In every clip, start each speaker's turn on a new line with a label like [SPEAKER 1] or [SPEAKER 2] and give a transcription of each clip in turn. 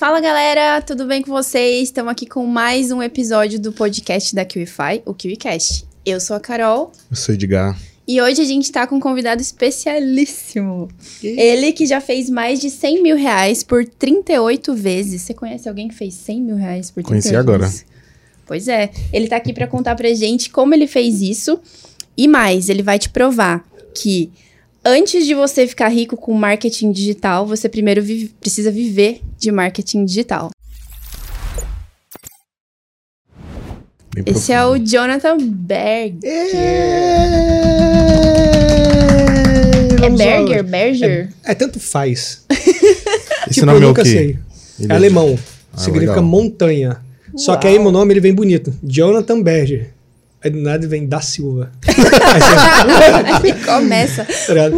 [SPEAKER 1] Fala galera, tudo bem com vocês? Estamos aqui com mais um episódio do podcast da KiwiFi, o KiwiCast. Eu sou a Carol.
[SPEAKER 2] Eu sou Edgar.
[SPEAKER 1] E hoje a gente tá com um convidado especialíssimo. Ele que já fez mais de 100 mil reais por 38 vezes. Você conhece alguém que fez 100 mil reais por 38
[SPEAKER 2] Conheci agora.
[SPEAKER 1] vezes? Pois é. Ele tá aqui pra contar pra gente como ele fez isso. E mais, ele vai te provar que antes de você ficar rico com marketing digital, você primeiro vive- precisa viver de marketing digital.
[SPEAKER 2] Bem
[SPEAKER 1] Esse é
[SPEAKER 2] profundo.
[SPEAKER 1] o Jonathan Berg.
[SPEAKER 3] É,
[SPEAKER 1] É
[SPEAKER 3] vamos lá.
[SPEAKER 1] Berger? Berger?
[SPEAKER 3] É, tanto faz.
[SPEAKER 2] Esse
[SPEAKER 3] tipo,
[SPEAKER 2] nome
[SPEAKER 3] eu
[SPEAKER 2] é o
[SPEAKER 3] nunca
[SPEAKER 2] quê?
[SPEAKER 3] sei.
[SPEAKER 2] Ele
[SPEAKER 3] É alemão.
[SPEAKER 2] Ah,
[SPEAKER 3] significa
[SPEAKER 2] legal.
[SPEAKER 3] montanha. Só que aí meu nome ele vem bonito. Jonathan Berger. Aí do nada vem da Silva.
[SPEAKER 1] Aí começa.
[SPEAKER 3] Tá ligado?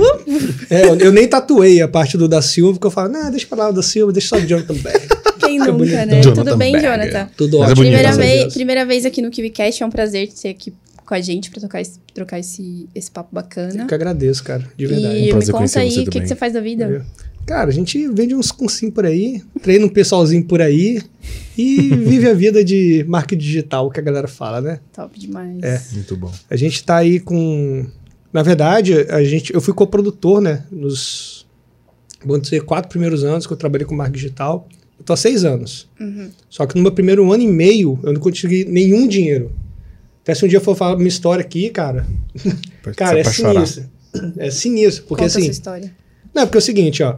[SPEAKER 3] É, eu, eu nem tatuei a parte do da Silva, porque eu falo, não, deixa pra lá o da Silva, deixa só o Jonathan Berger.
[SPEAKER 1] Quem nunca,
[SPEAKER 3] bonito.
[SPEAKER 1] né?
[SPEAKER 2] Jonathan
[SPEAKER 1] Tudo bem,
[SPEAKER 2] Berger.
[SPEAKER 1] Jonathan?
[SPEAKER 3] Tudo
[SPEAKER 2] Mas é
[SPEAKER 3] ótimo.
[SPEAKER 2] bonito,
[SPEAKER 1] Primeira, vez,
[SPEAKER 3] Deus.
[SPEAKER 1] primeira vez aqui no KiwiCast, é um prazer ter aqui com a gente pra trocar esse, trocar esse, esse papo bacana.
[SPEAKER 3] Eu que agradeço, cara, de verdade.
[SPEAKER 1] E me
[SPEAKER 2] prazer
[SPEAKER 1] conta aí o que, que você faz da vida.
[SPEAKER 3] Cara, a gente vende uns cursinhos por aí, treina um pessoalzinho por aí e vive a vida de marketing digital, que a galera fala, né?
[SPEAKER 1] Top demais.
[SPEAKER 3] É.
[SPEAKER 2] Muito bom.
[SPEAKER 3] A gente tá aí com. Na verdade, a gente, eu fui coprodutor, né? Nos. Vamos dizer, quatro primeiros anos que eu trabalhei com marketing digital. Eu tô há seis anos.
[SPEAKER 1] Uhum.
[SPEAKER 3] Só que no meu primeiro ano e meio, eu não consegui nenhum dinheiro. Até se um dia eu for falar minha história aqui, cara.
[SPEAKER 2] Pra-
[SPEAKER 3] Cara, é sinistro. É sinistro. Porque
[SPEAKER 1] Conta a
[SPEAKER 3] assim.
[SPEAKER 1] sua história.
[SPEAKER 3] Não, porque é o seguinte, ó.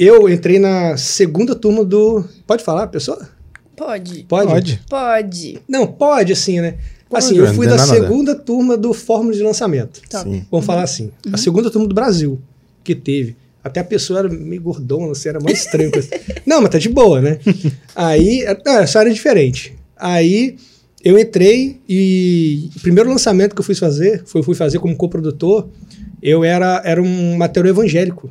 [SPEAKER 3] Eu entrei na segunda turma do. Pode falar, pessoa?
[SPEAKER 1] Pode.
[SPEAKER 3] Pode?
[SPEAKER 2] Pode.
[SPEAKER 1] Pode.
[SPEAKER 3] Não, pode, assim, né?
[SPEAKER 2] Pode,
[SPEAKER 3] assim, eu fui da
[SPEAKER 2] nada.
[SPEAKER 3] segunda turma do Fórmula de Lançamento.
[SPEAKER 1] Top.
[SPEAKER 2] Sim.
[SPEAKER 3] Vamos falar assim. A segunda turma do Brasil que teve. Até a pessoa era meio gordona, assim, era mais estranho. Não, mas tá de boa, né? Aí, não, essa era diferente. Aí eu entrei e o primeiro lançamento que eu fui fazer, foi fui fazer como coprodutor, eu era, era um material evangélico.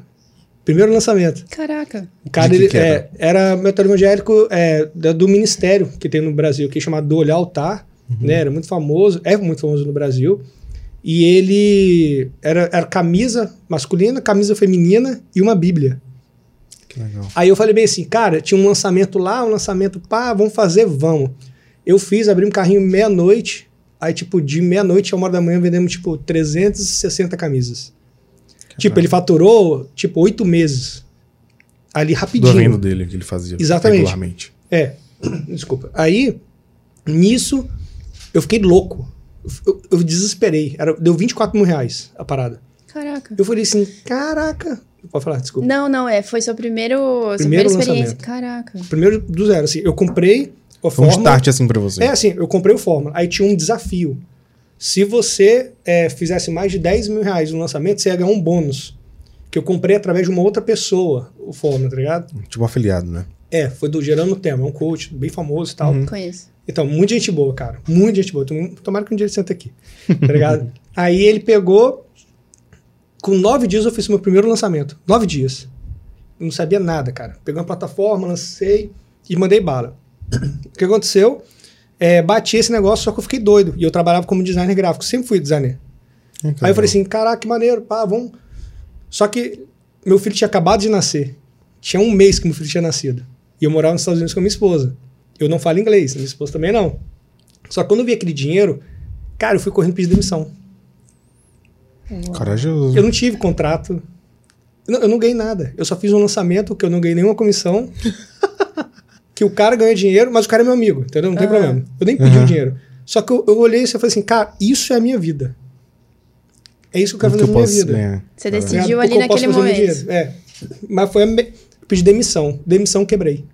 [SPEAKER 3] Primeiro lançamento.
[SPEAKER 1] Caraca.
[SPEAKER 3] O cara, ele,
[SPEAKER 2] que era?
[SPEAKER 3] é, era material evangélico é, do ministério que tem no Brasil, que é chamado Do Olhar Altar, né? Era muito famoso, é muito famoso no Brasil. E ele era, era camisa masculina, camisa feminina e uma Bíblia.
[SPEAKER 2] Que legal.
[SPEAKER 3] Aí eu falei bem assim, cara, tinha um lançamento lá, um lançamento, pá, vamos fazer, vamos. Eu fiz, abri um carrinho meia-noite, aí tipo, de meia-noite a uma hora da manhã vendemos tipo 360 camisas. Tipo, ele faturou tipo oito meses. Ali
[SPEAKER 2] Do
[SPEAKER 3] rapidinho.
[SPEAKER 2] vendo dele que ele fazia
[SPEAKER 3] Exatamente.
[SPEAKER 2] regularmente.
[SPEAKER 3] É, desculpa. Aí, nisso, eu fiquei louco. Eu, eu desesperei. Era, deu 24 mil reais a parada.
[SPEAKER 1] Caraca.
[SPEAKER 3] Eu falei assim, caraca. Pode falar, desculpa.
[SPEAKER 1] Não, não, é. Foi seu primeiro, sua
[SPEAKER 3] Primeiro
[SPEAKER 1] primeira experiência.
[SPEAKER 3] lançamento.
[SPEAKER 1] Caraca.
[SPEAKER 3] Primeiro do zero, assim, eu comprei o
[SPEAKER 2] Foi um
[SPEAKER 3] Fórmula.
[SPEAKER 2] start assim pra você.
[SPEAKER 3] É assim, eu comprei o Fórmula. Aí tinha um desafio. Se você é, fizesse mais de 10 mil reais no lançamento, você ia ganhar um bônus. Que eu comprei através de uma outra pessoa, o Fórmula, tá ligado?
[SPEAKER 2] Tipo afiliado, né?
[SPEAKER 3] É, foi do Gerando Tema, é um coach bem famoso e tal.
[SPEAKER 2] Uhum.
[SPEAKER 1] Conheço.
[SPEAKER 3] Então, muita gente boa, cara. Muita gente boa. Tom- Tomara que um dia ele senta aqui. Tá ligado? Aí ele pegou. Com nove dias eu fiz meu primeiro lançamento. Nove dias. Eu não sabia nada, cara. Peguei uma plataforma, lancei e mandei bala. O que aconteceu? É, bati esse negócio, só que eu fiquei doido. E eu trabalhava como designer gráfico. Sempre fui designer.
[SPEAKER 2] Que
[SPEAKER 3] Aí eu falei assim, caraca, que maneiro, pá, vamos. Só que meu filho tinha acabado de nascer. Tinha um mês que meu filho tinha nascido. E eu morava nos Estados Unidos com a minha esposa. Eu não falo inglês, minha esposa também não. Só que quando eu vi aquele dinheiro, cara, eu fui correndo pedir demissão.
[SPEAKER 2] Corajoso.
[SPEAKER 3] Eu não tive contrato. Eu não, eu não ganhei nada. Eu só fiz um lançamento que eu não ganhei nenhuma comissão. que o cara ganha dinheiro, mas o cara é meu amigo, entendeu? Não tem
[SPEAKER 1] Ah.
[SPEAKER 3] problema. Eu nem pedi
[SPEAKER 2] Uhum.
[SPEAKER 3] o dinheiro. Só que eu, eu olhei e falei assim, cara, isso é a minha vida. É isso que eu quero
[SPEAKER 2] Como que
[SPEAKER 3] fazer
[SPEAKER 2] eu
[SPEAKER 3] na minha vida.
[SPEAKER 2] ganhar?
[SPEAKER 1] Você
[SPEAKER 2] Tá vendo?
[SPEAKER 1] decidiu
[SPEAKER 3] Ligado?
[SPEAKER 1] ali naquele momento.
[SPEAKER 3] É. Mas foi a me... eu pedi demissão. Demissão, quebrei.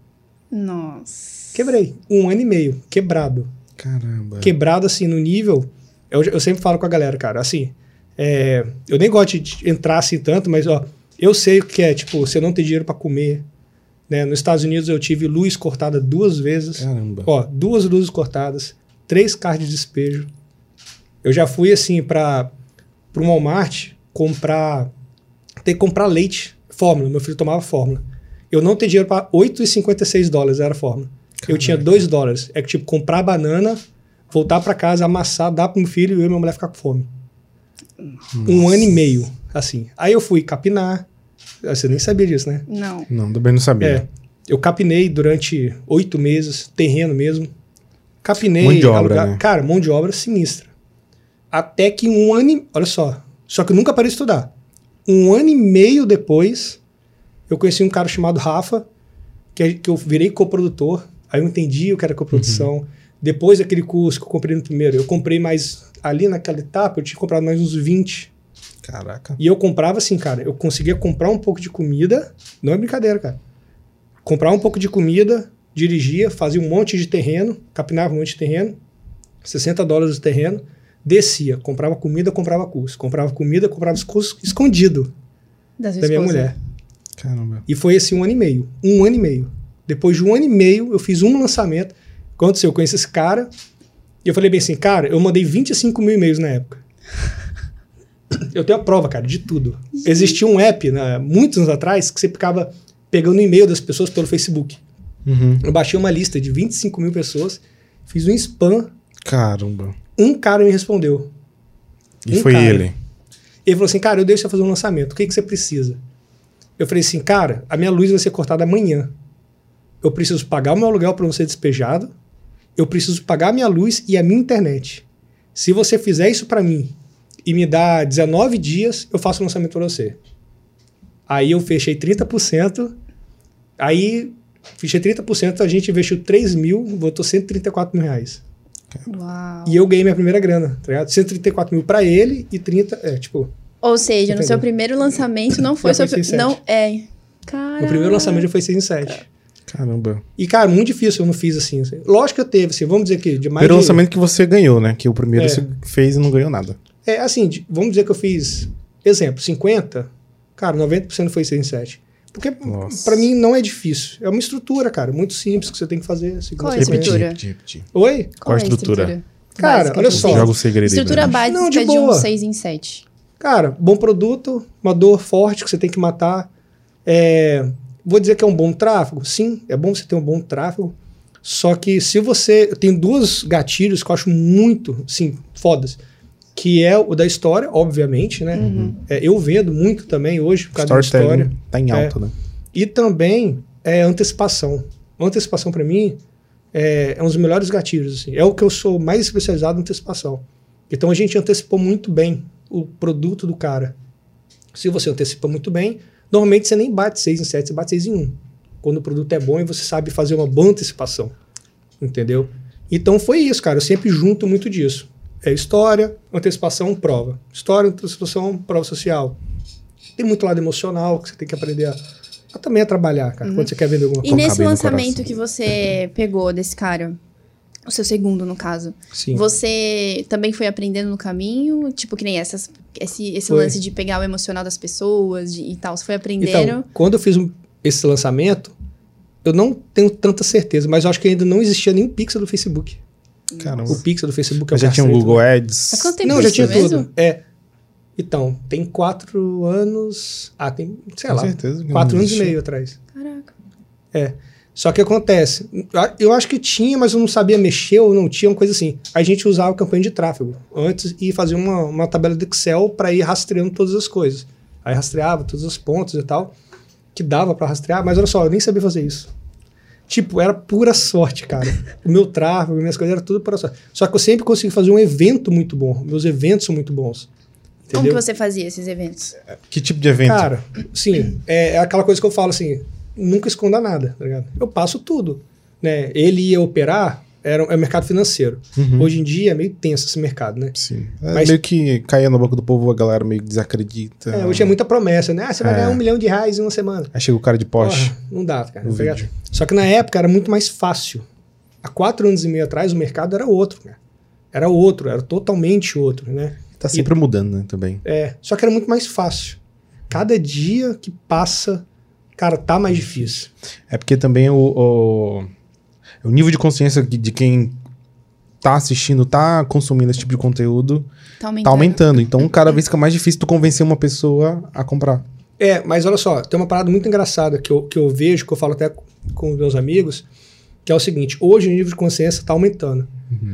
[SPEAKER 1] Nossa.
[SPEAKER 3] Quebrei. Um ano e meio. Quebrado.
[SPEAKER 2] Caramba.
[SPEAKER 3] Quebrado, assim, no nível... Eu, eu sempre falo com a galera, cara, assim... é, eu nem gosto de entrar assim tanto, mas, ó... Eu sei o que é, tipo, você não ter dinheiro pra comer. Né? Nos Estados Unidos eu tive luz cortada duas vezes.
[SPEAKER 2] Caramba.
[SPEAKER 3] Ó, duas luzes cortadas, três carros de despejo. Eu já fui assim para para um Walmart comprar ter que comprar leite, fórmula, meu filho tomava fórmula. Eu não tenho dinheiro para 8,56 dólares era a fórmula. Eu tinha 2 dólares. É que tipo comprar banana, voltar para casa, amassar, dar para meu filho e eu e minha mulher ficar com fome. Um ano e meio, assim. Aí eu fui capinar. Você nem sabia disso, né?
[SPEAKER 1] Não.
[SPEAKER 2] Não, também não sabia.
[SPEAKER 3] É. Eu capinei durante oito meses, terreno mesmo. Capinei.
[SPEAKER 2] Mão de obra, né?
[SPEAKER 3] Cara, mão de obra sinistra. Até que um ano. e- Olha só. Só que eu nunca parei de estudar. Um ano e meio depois, eu conheci um cara chamado Rafa, que, que eu virei coprodutor. Aí eu entendi o que era coprodução. Depois daquele curso que eu comprei no primeiro, eu comprei mais. Ali naquela etapa, eu tinha comprado mais uns 20.
[SPEAKER 2] Caraca.
[SPEAKER 3] E eu comprava assim, cara. Eu conseguia comprar um pouco de comida. Não é brincadeira, cara. Comprar um pouco de comida, dirigia, fazia um monte de terreno, capinava um monte de terreno, 60 dólares o terreno, descia, comprava comida, comprava curso. Comprava comida, comprava os cursos escondido
[SPEAKER 1] Da,
[SPEAKER 3] minha
[SPEAKER 1] esposa.
[SPEAKER 3] mulher.
[SPEAKER 2] Caramba.
[SPEAKER 3] E foi assim um ano e meio. Um ano e meio. Depois de um ano e meio, eu fiz um lançamento. Aconteceu? Eu conheci esse cara. E eu falei bem assim, cara, eu mandei 25 mil e-mails na época. Eu tenho a prova, cara, de tudo. Existia um app, né, muitos anos atrás, que você ficava pegando e-mail das pessoas pelo Facebook.
[SPEAKER 2] Uhum.
[SPEAKER 3] Eu baixei uma lista de 25 mil pessoas, fiz um spam,
[SPEAKER 2] Caramba.
[SPEAKER 3] um cara me respondeu.
[SPEAKER 2] E
[SPEAKER 3] Um
[SPEAKER 2] foi
[SPEAKER 3] cara.
[SPEAKER 2] ele.
[SPEAKER 3] Ele falou assim, cara, eu deixo você fazer um lançamento, o que, que você precisa? Eu falei assim, cara, a minha luz vai ser cortada amanhã. Eu preciso pagar o meu aluguel para não ser despejado, eu preciso pagar a minha luz e a minha internet. Se você fizer isso para mim e me dá 19 dias, eu faço o lançamento para você. Aí eu fechei 30%, aí fechei 30%, a gente investiu 3 mil, botou 134 mil reais.
[SPEAKER 1] Uau.
[SPEAKER 3] E eu ganhei minha primeira grana, tá ligado? 134 mil para ele e 30, é, tipo...
[SPEAKER 1] Ou seja, no seu primeiro lançamento não foi seu.
[SPEAKER 3] foi
[SPEAKER 1] pri-
[SPEAKER 3] 6,7.
[SPEAKER 1] Não, é. Cara.
[SPEAKER 3] O primeiro lançamento já foi 6 em 7.
[SPEAKER 2] Caramba.
[SPEAKER 3] E, cara, muito difícil eu não fiz assim. assim. Lógico que eu teve, assim, vamos dizer que de mais.
[SPEAKER 2] Primeiro
[SPEAKER 3] de-
[SPEAKER 2] lançamento que você ganhou, né? Que o primeiro
[SPEAKER 3] É.
[SPEAKER 2] você fez e não ganhou nada.
[SPEAKER 3] É, assim, vamos dizer que eu fiz, exemplo, 50, cara, 90% foi 6 em 7. Porque pra mim não é difícil. É uma estrutura, cara, muito simples que você tem que fazer. Assim,
[SPEAKER 1] Qual é a estrutura?
[SPEAKER 2] Repetir, repetir.
[SPEAKER 3] Oi?
[SPEAKER 2] Qual a estrutura?
[SPEAKER 3] Cara,
[SPEAKER 1] básica
[SPEAKER 3] olha
[SPEAKER 1] que
[SPEAKER 3] só.
[SPEAKER 2] Joga o segredo aí,
[SPEAKER 1] Estrutura
[SPEAKER 2] Breno.
[SPEAKER 1] básica
[SPEAKER 3] Não, de
[SPEAKER 1] de, um
[SPEAKER 3] boa.
[SPEAKER 1] 6 em 7.
[SPEAKER 3] Cara, bom produto, uma dor forte que você tem que matar. É, vou dizer que é um bom tráfego? Sim, é bom você ter um bom tráfego. Só que se você. Tem dois gatilhos que eu acho muito, sim, fodas. Que é o da história, obviamente, né? É, eu vendo muito também hoje, por causa da história.
[SPEAKER 2] Tá em alta, né?
[SPEAKER 3] E também é antecipação. Antecipação, para mim, é, é um dos melhores gatilhos. Assim. É o que eu sou mais especializado em antecipação. Então a gente antecipou muito bem o produto do cara. Se você antecipa muito bem, normalmente você nem bate 6 em 7, você bate 6 em 1. Quando o produto é bom e você sabe fazer uma boa antecipação. Entendeu? Então foi isso, cara. Eu sempre junto muito disso. É história, antecipação, prova. História, antecipação, prova social. Tem muito lado emocional que você tem que aprender a, a também a trabalhar, cara, quando você quer vender alguma
[SPEAKER 1] E
[SPEAKER 3] coisa.
[SPEAKER 2] Colocar
[SPEAKER 1] nesse lançamento que você pegou desse cara, o seu segundo, no caso,
[SPEAKER 3] Sim.
[SPEAKER 1] você também foi aprendendo no caminho? Tipo, que nem essas, esse, esse
[SPEAKER 3] Foi.
[SPEAKER 1] lance de pegar o emocional das pessoas de- e tal. Você foi aprendendo.
[SPEAKER 3] Então, quando eu fiz um- esse lançamento, eu não tenho tanta certeza, mas eu acho que ainda não existia nenhum pixel do Facebook.
[SPEAKER 2] Caramba.
[SPEAKER 3] O pixel do Facebook é o
[SPEAKER 2] já tinha o Google
[SPEAKER 3] né?
[SPEAKER 2] Ads.
[SPEAKER 1] Mas quanto tempo
[SPEAKER 3] Não, já tinha
[SPEAKER 1] mesmo?
[SPEAKER 3] tudo. É. Então, tem quatro anos. Ah, tem, sei
[SPEAKER 2] Com
[SPEAKER 3] lá.
[SPEAKER 2] certeza
[SPEAKER 3] Quatro anos e meio atrás.
[SPEAKER 1] Caraca.
[SPEAKER 3] Só que acontece, eu acho que tinha, mas eu não sabia mexer ou não tinha, uma coisa assim. A gente usava campanha de tráfego antes e fazia uma, uma tabela de Excel para ir rastreando todas as coisas. Aí rastreava todos os pontos e tal, que dava para rastrear, mas olha só, eu nem sabia fazer isso. Tipo, era pura sorte, cara. o meu tráfego, minhas coisas, era tudo pura sorte. Só que eu sempre consegui fazer um evento muito bom. Meus eventos são muito bons.
[SPEAKER 1] Como
[SPEAKER 3] Entendeu?
[SPEAKER 1] que você fazia esses eventos?
[SPEAKER 2] Que tipo de evento?
[SPEAKER 3] Cara, sim, é, é aquela coisa que eu falo assim, nunca esconda nada, tá ligado? Eu passo tudo, né? Ele ia operar, era, é mercado financeiro.
[SPEAKER 2] Uhum.
[SPEAKER 3] Hoje em dia é meio tenso esse mercado, né?
[SPEAKER 2] Sim. É
[SPEAKER 3] Mas-
[SPEAKER 2] meio que caía na boca do povo, a galera meio que desacredita.
[SPEAKER 3] É, hoje é muita promessa, né? Ah, você vai
[SPEAKER 2] É.
[SPEAKER 3] ganhar um milhão de reais em uma semana.
[SPEAKER 2] Aí chega o cara de Porsche.
[SPEAKER 3] Porra, não dá, cara.
[SPEAKER 2] No
[SPEAKER 3] tá. Só que na época era muito mais fácil. Há quatro anos e meio atrás o mercado era outro, cara. Era outro, era totalmente outro, né?
[SPEAKER 2] Tá sempre mudando, né, também.
[SPEAKER 3] É, só que era muito mais fácil. Cada dia que passa, cara, tá mais difícil.
[SPEAKER 2] É porque também o, o, o nível de consciência de quem tá assistindo, tá consumindo esse tipo de conteúdo,
[SPEAKER 1] Tá aumentando.
[SPEAKER 2] tá aumentando. Então, cada vez fica mais difícil tu convencer uma pessoa a comprar.
[SPEAKER 3] É, mas olha só, tem uma parada muito engraçada que eu, que eu vejo, que eu falo até com os meus amigos, que é o seguinte: hoje o nível de consciência está aumentando.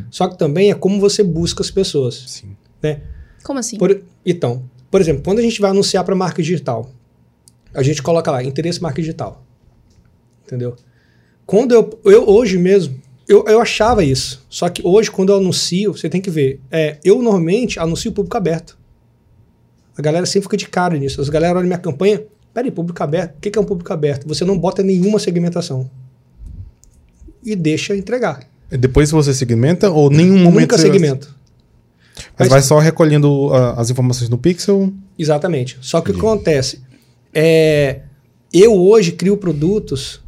[SPEAKER 3] Só que também é como você busca as pessoas.
[SPEAKER 2] Sim.
[SPEAKER 3] Né?
[SPEAKER 1] Como assim?
[SPEAKER 3] Por- então, por exemplo, quando a gente vai anunciar para marca digital, a gente coloca lá interesse marca digital. Entendeu? Quando eu, eu hoje mesmo, eu, eu achava isso. Só que hoje, quando eu anuncio, você tem que ver. É, eu normalmente anuncio público aberto. A galera sempre fica de cara nisso. As galera olham minha campanha. Peraí, público aberto. O que é um público aberto? Você não bota nenhuma segmentação. E deixa entregar.
[SPEAKER 2] Depois você segmenta ou nenhum momento
[SPEAKER 3] Nunca segmento.
[SPEAKER 2] Mas
[SPEAKER 3] Mas-
[SPEAKER 2] vai só recolhendo ah, as informações no pixel.
[SPEAKER 3] Exatamente. Só que o que acontece? É, eu hoje crio produtos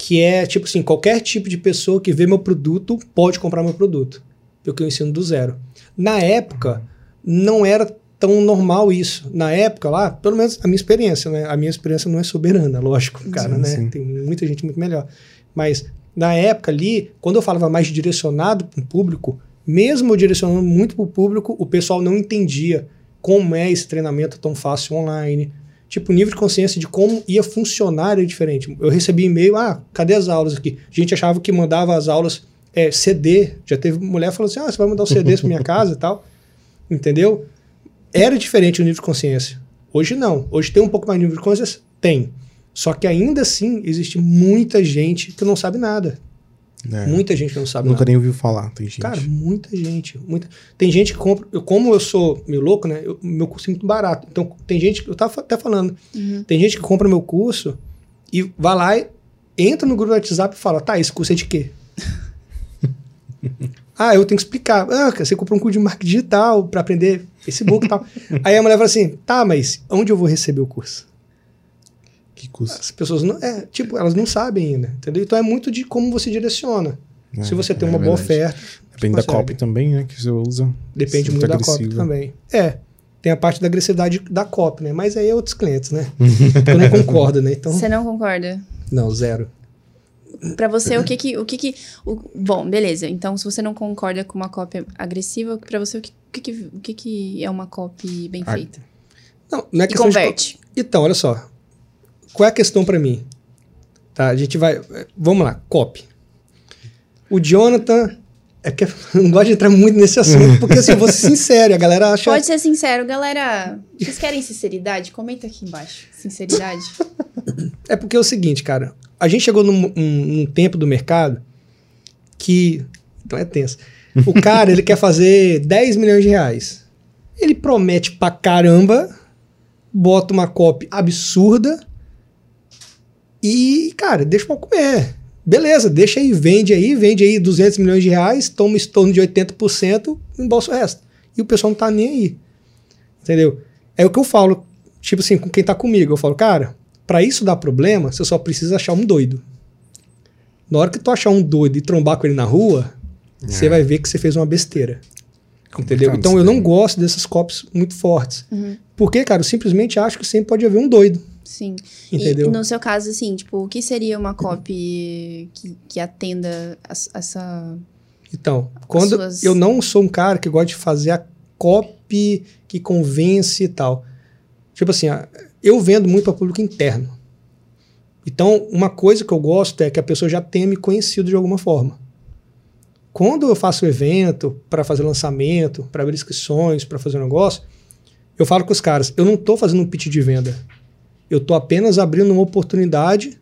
[SPEAKER 3] que é tipo assim: qualquer tipo de pessoa que vê meu produto pode comprar meu produto. Porque eu ensino do zero. Na época, não era tão normal isso. Na época lá, pelo menos a minha experiência, né? A minha experiência não é soberana, lógico, cara,
[SPEAKER 2] Sim,
[SPEAKER 3] né?
[SPEAKER 2] sim.
[SPEAKER 3] Tem muita gente muito melhor. Mas na época ali, quando eu falava mais direcionado para o público, mesmo eu direcionando muito para o público, o pessoal não entendia como é esse treinamento tão fácil online. Tipo, o nível de consciência de como ia funcionar era diferente. Eu recebi e-mail, ah, cadê as aulas aqui? A gente achava que mandava as aulas é, CD. Já teve mulher falando assim, ah, você vai mandar o CD para minha casa e tal. Entendeu? Era diferente o nível de consciência. Hoje não. Hoje tem um pouco mais de nível de consciência? Tem. Só que ainda assim, existe muita gente que não sabe nada.
[SPEAKER 2] É,
[SPEAKER 3] Muita gente não sabe
[SPEAKER 2] nunca
[SPEAKER 3] nada.
[SPEAKER 2] nem ouviu falar. Tem gente.
[SPEAKER 3] Cara, muita gente. Muita... Tem gente que compra. Eu, como eu sou meio louco, né? eu- meu curso é muito barato. Então, tem gente que. Eu tava até falando. Tem gente que compra meu curso e vai lá e entra no grupo do WhatsApp e fala: tá, esse curso é de quê? ah, eu tenho que explicar. Ah, você comprou um curso de marketing digital para aprender Facebook e tal. Aí a mulher fala assim: tá, mas onde eu vou receber o curso?
[SPEAKER 2] Que custa.
[SPEAKER 3] As pessoas não. É, tipo, elas não sabem ainda. Entendeu? Então é muito de como você direciona.
[SPEAKER 2] É,
[SPEAKER 3] Se você tem
[SPEAKER 2] é
[SPEAKER 3] uma boa oferta.
[SPEAKER 2] Depende da
[SPEAKER 3] consegue.
[SPEAKER 2] copy também, né? Que você usa.
[SPEAKER 3] Depende
[SPEAKER 2] Ser
[SPEAKER 3] muito da
[SPEAKER 2] agressiva.
[SPEAKER 3] copy também. É. Tem a parte da agressividade da copy, né? Mas aí é outros clientes, né? Eu não concordo, né? Então,
[SPEAKER 1] Você não concorda?
[SPEAKER 3] não, zero.
[SPEAKER 1] Pra você, o que que... O que, que o- bom, beleza. Então, se você não concorda com uma cópia agressiva, pra você, o que, o que, que, o que, que é uma copy bem
[SPEAKER 2] Ah,
[SPEAKER 1] feita?
[SPEAKER 3] Não, não é
[SPEAKER 1] E
[SPEAKER 3] de
[SPEAKER 1] converte.
[SPEAKER 3] co- Então, olha só. Qual é a questão pra mim? Tá, a gente vai. Vamos lá, copy. O Jonathan. É porque eu não gosto de entrar muito nesse assunto, porque assim, eu vou ser sincero, a galera acha.
[SPEAKER 1] Pode ser sincero, galera. Vocês querem sinceridade? Comenta aqui embaixo. Sinceridade.
[SPEAKER 3] É porque é o seguinte, cara. A gente chegou num, um- num tempo do mercado que. Então é tenso. O cara, ele quer fazer 10 milhões de reais. Ele promete pra caramba, bota uma copy absurda e, cara, deixa pra comer. Beleza, deixa aí, vende aí, vende aí 200 milhões de reais, toma em torno de 80%, embolsa o resto. E o pessoal não tá nem aí. Entendeu? É o que eu falo, tipo assim, com quem tá comigo. Eu falo, cara, pra isso dar problema, você só precisa achar um doido. Na hora que tu achar um doido e trombar com ele na rua, você vai ver que você fez uma besteira. Entendeu? Então eu não gosto desses copies muito fortes. Porque, cara, eu simplesmente acho que sempre pode haver um doido.
[SPEAKER 1] Sim. E-
[SPEAKER 3] Entendeu?
[SPEAKER 1] E, no seu caso, assim, tipo, o que seria uma copy que, que atenda a- essa.
[SPEAKER 3] Então, quando
[SPEAKER 1] suas-
[SPEAKER 3] eu não sou um cara que gosta de fazer a copy que convence e tal. Tipo assim, eu vendo muito para público interno. Então, uma coisa que eu gosto é que a pessoa já tenha me conhecido de alguma forma. Quando eu faço evento para fazer lançamento, para abrir inscrições, para fazer um negócio, eu falo com os caras, eu não estou fazendo um pitch de venda. Eu estou apenas abrindo uma oportunidade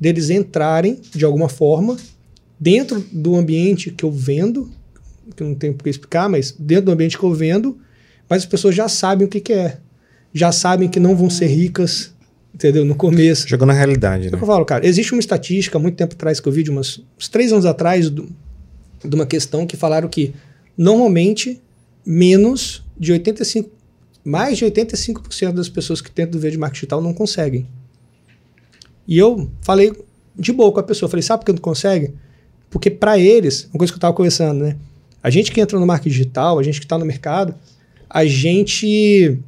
[SPEAKER 3] deles entrarem de alguma forma dentro do ambiente que eu vendo, que eu não tenho por que explicar, mas dentro do ambiente que eu vendo, mas as pessoas já sabem o que, que é. Já sabem que não vão ser ricas, entendeu? No começo.
[SPEAKER 2] Chegou na realidade,
[SPEAKER 3] É
[SPEAKER 2] né?
[SPEAKER 3] eu falo, cara. Existe uma estatística, há muito tempo atrás, que eu vi, de umas, uns três anos atrás, do- de uma questão que falaram que normalmente menos de 85, mais de 85% das pessoas que tentam ver de marketing digital não conseguem. E eu falei de boa com a pessoa, falei, sabe por que não consegue? Porque para eles, uma coisa que eu estava conversando, né? A gente que entra no marketing digital, a gente que está no mercado, a gente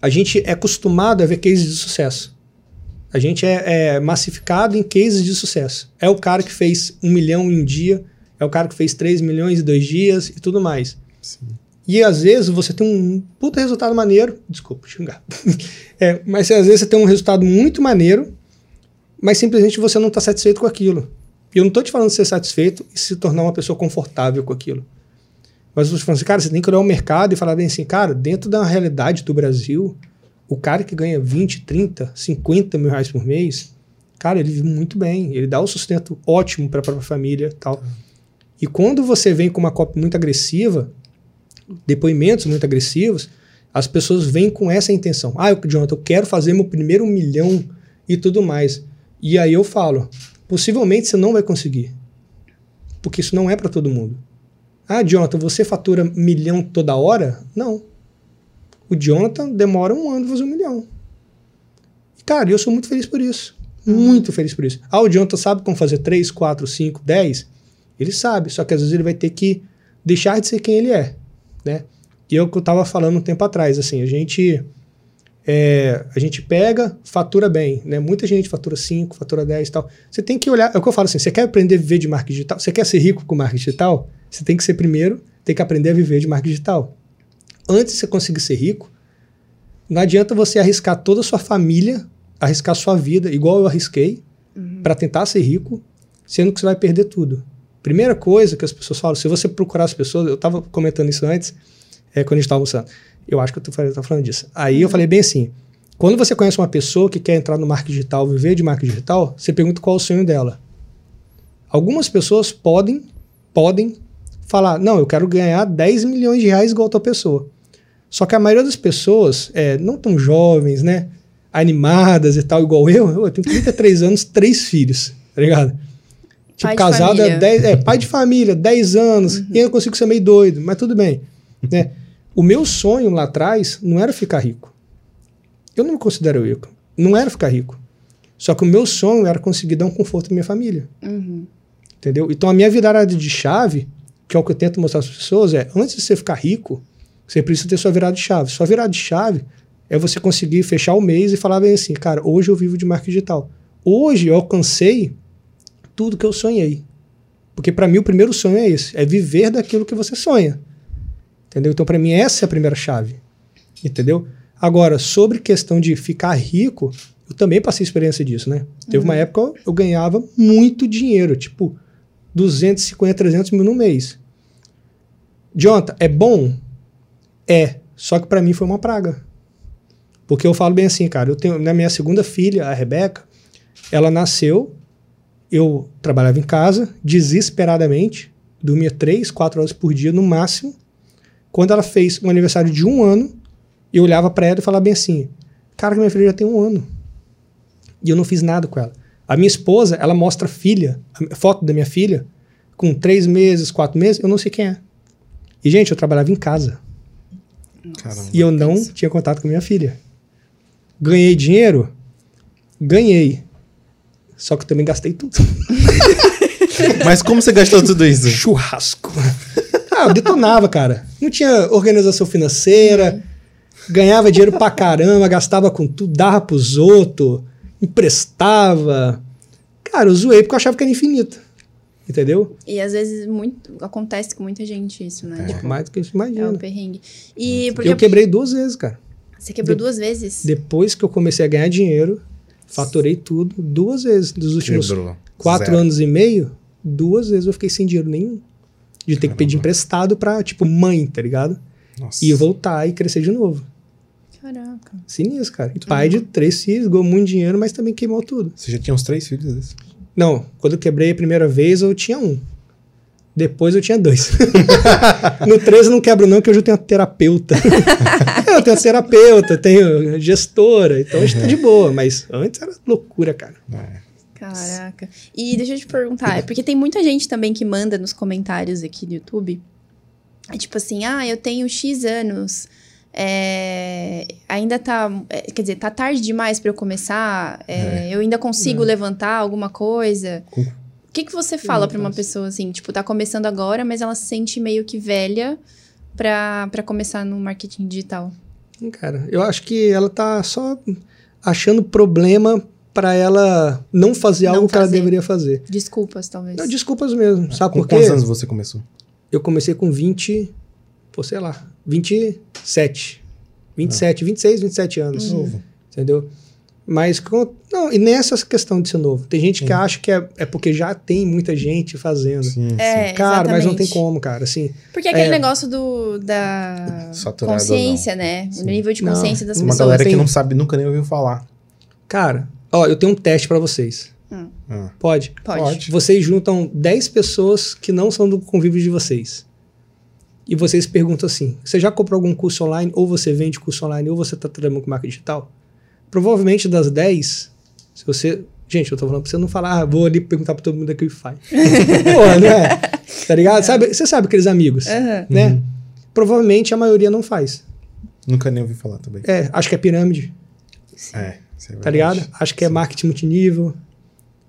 [SPEAKER 3] a gente é acostumado a ver cases de sucesso. A gente é, é massificado em cases de sucesso. É o cara que fez um milhão em um dia, é o cara que fez 3 milhões em dois dias e tudo mais.
[SPEAKER 2] Sim.
[SPEAKER 3] E às vezes você tem um puta resultado maneiro. Desculpa, xingar. É, mas às vezes você tem um resultado muito maneiro, mas simplesmente você não está satisfeito com aquilo. E eu não estou te falando de ser satisfeito e se tornar uma pessoa confortável com aquilo. Mas eu estou falando assim, cara, você tem que olhar o mercado e falar bem assim, cara, dentro da realidade do Brasil, o cara que ganha 20, 30, 50 mil reais por mês, cara, ele vive muito bem, ele dá o sustento ótimo para a própria família tal. E quando você vem com uma copy muito agressiva, depoimentos muito agressivos, as pessoas vêm com essa intenção. Ah, eu, Jonathan, eu quero fazer meu primeiro milhão e tudo mais. E aí eu falo, possivelmente você não vai conseguir. Porque isso não é para todo mundo. Ah, Jonathan, você fatura milhão toda hora? Não. O Jonathan demora um ano para fazer um milhão. Cara, eu sou muito feliz por isso. Muito feliz por isso. Ah, o Jonathan sabe como fazer 3, 4, 5, 10? Ele sabe, só que às vezes ele vai ter que deixar de ser quem ele é, né? E é o que eu estava falando um tempo atrás, assim, a gente é, a gente pega, fatura bem, né? Muita gente fatura 5, fatura 10 e tal. Você tem que olhar, é o que eu falo assim, você quer aprender a viver de marketing digital? Você quer ser rico com marketing digital? Você tem que ser primeiro, tem que aprender a viver de marketing digital. Antes de você conseguir ser rico, não adianta você arriscar toda a sua família, arriscar a sua vida, igual eu arrisquei, uhum. para tentar ser rico, sendo que você vai perder tudo. Primeira coisa que as pessoas falam, se você procurar as pessoas, eu estava comentando isso antes, é, quando a gente estava almoçando. Eu acho que eu estou falando disso. Aí uhum. eu falei bem assim: quando você conhece uma pessoa que quer entrar no marketing digital, viver de marketing digital, você pergunta qual é o sonho dela. Algumas pessoas podem, podem falar: não, eu quero ganhar 10 milhões de reais igual a tua pessoa. Só que a maioria das pessoas, é, não tão jovens, né? Animadas e tal, igual eu, eu tenho 33 anos, três filhos, tá ligado? Tipo, casado 10. É, pai de família, 10 anos, uhum. e eu consigo ser meio doido, mas tudo bem. né? O meu sonho lá atrás não era ficar rico. Eu não me considero rico. Não era ficar rico. Só que o meu sonho era conseguir dar um conforto à minha família. Uhum. Entendeu? Então a minha virada de chave, que é o que eu tento mostrar às pessoas, é antes de você ficar rico, você precisa ter sua virada de chave. Sua virada de chave é você conseguir fechar o mês e falar bem assim, cara, hoje eu vivo de marketing digital. Hoje eu alcancei tudo que eu sonhei. Porque para mim o primeiro sonho é esse, é viver daquilo que você sonha. Entendeu? Então para mim essa é a primeira chave. Entendeu? Agora, sobre questão de ficar rico, eu também passei experiência disso, né? Uhum. Teve uma uhum. época eu ganhava muito dinheiro, tipo 250, 300 mil no mês. Jonathan, é bom? É. Só que para mim foi uma praga. Porque eu falo bem assim, cara, eu tenho na minha segunda filha, a Rebeca, ela nasceu eu trabalhava em casa, desesperadamente, dormia três, quatro horas por dia no máximo. Quando ela fez um aniversário de um ano, eu olhava para ela e falava bem assim: Cara, minha filha já tem um ano. E eu não fiz nada com ela. A minha esposa, ela mostra a filha, a foto da minha filha, com três meses, quatro meses, eu não sei quem é. E, gente, eu trabalhava em casa. Caramba, e eu não tinha contato com minha filha. Ganhei dinheiro? Ganhei. Só que eu também gastei tudo.
[SPEAKER 2] Mas como você gastou tudo isso?
[SPEAKER 3] Churrasco. Ah, eu detonava, cara. Não tinha organização financeira, ganhava dinheiro pra caramba, gastava com tudo, dava pros outros, emprestava. Cara, eu zoei porque eu achava que era infinito. Entendeu?
[SPEAKER 1] E às vezes muito, acontece com muita gente isso, né?
[SPEAKER 3] É. Tipo, mais do que a gente imagina.
[SPEAKER 1] É um perrengue. E
[SPEAKER 3] porque eu quebrei duas vezes, cara.
[SPEAKER 1] Você quebrou De duas vezes?
[SPEAKER 3] Depois que eu comecei a ganhar dinheiro, Faturei tudo duas vezes. Dos últimos Quebrou. quatro Zero. anos e meio, duas vezes eu fiquei sem dinheiro nenhum. De ter Caramba. que pedir emprestado pra, tipo, mãe, tá ligado? Nossa. E voltar e crescer de novo.
[SPEAKER 1] Caraca.
[SPEAKER 3] Sinistro, cara. E pai de três filhos, ganhou muito dinheiro, mas também queimou tudo.
[SPEAKER 2] Você já tinha uns três filhos desses?
[SPEAKER 3] Não, quando eu quebrei a primeira vez, eu tinha um. Depois eu tinha dois. no 13 eu não quebro, não, que hoje eu tenho terapeuta. eu tenho terapeuta, tenho gestora, então hoje tá de boa, mas antes era loucura, cara. É.
[SPEAKER 1] Caraca. E deixa eu te perguntar, é porque tem muita gente também que manda nos comentários aqui do YouTube. É tipo assim, ah, eu tenho X anos. É, ainda tá. É, quer dizer, tá tarde demais para eu começar. É, é. Eu ainda consigo levantar alguma coisa. O que, que você fala para uma pessoa assim, tipo, tá começando agora, mas ela se sente meio que velha para começar no marketing digital?
[SPEAKER 3] Cara, eu acho que ela tá só achando problema para ela não fazer não algo fazer. que ela deveria fazer.
[SPEAKER 1] Desculpas, talvez.
[SPEAKER 3] Não, desculpas mesmo. Sabe
[SPEAKER 2] com
[SPEAKER 3] por quê?
[SPEAKER 2] quantos anos você começou?
[SPEAKER 3] Eu comecei com 20, pô, sei lá, 27. 27, ah. 26, 27 anos. Uhum. Entendeu? Mas não, e nessa questão de ser novo. Tem gente sim. que acha que é, é porque já tem muita gente fazendo. Sim,
[SPEAKER 1] é,
[SPEAKER 3] cara, exatamente. mas não tem como, cara. Assim,
[SPEAKER 1] porque é aquele é, negócio do, da consciência, né? Sim. O nível de consciência não, das
[SPEAKER 2] uma
[SPEAKER 1] pessoas.
[SPEAKER 2] Uma galera que não sabe, nunca nem ouviu falar.
[SPEAKER 3] Cara, Ó, eu tenho um teste pra vocês.
[SPEAKER 2] Ah.
[SPEAKER 3] Pode?
[SPEAKER 1] Pode.
[SPEAKER 2] Pode.
[SPEAKER 3] Vocês juntam 10 pessoas que não são do convívio de vocês. E vocês perguntam assim: você já comprou algum curso online? Ou você vende curso online? Ou você está trabalhando com marketing digital? Provavelmente das 10, se você. Gente, eu tô falando pra você não falar, ah, vou ali perguntar pra todo mundo aqui o que faz. Porra, não é? Tá ligado? Sabe, você sabe aqueles amigos,
[SPEAKER 1] Aham.
[SPEAKER 3] né? Provavelmente a maioria não faz.
[SPEAKER 2] Nunca nem ouvi falar também.
[SPEAKER 3] É, acho que é pirâmide,
[SPEAKER 2] É, isso é
[SPEAKER 3] tá ligado? Acho que é marketing multinível.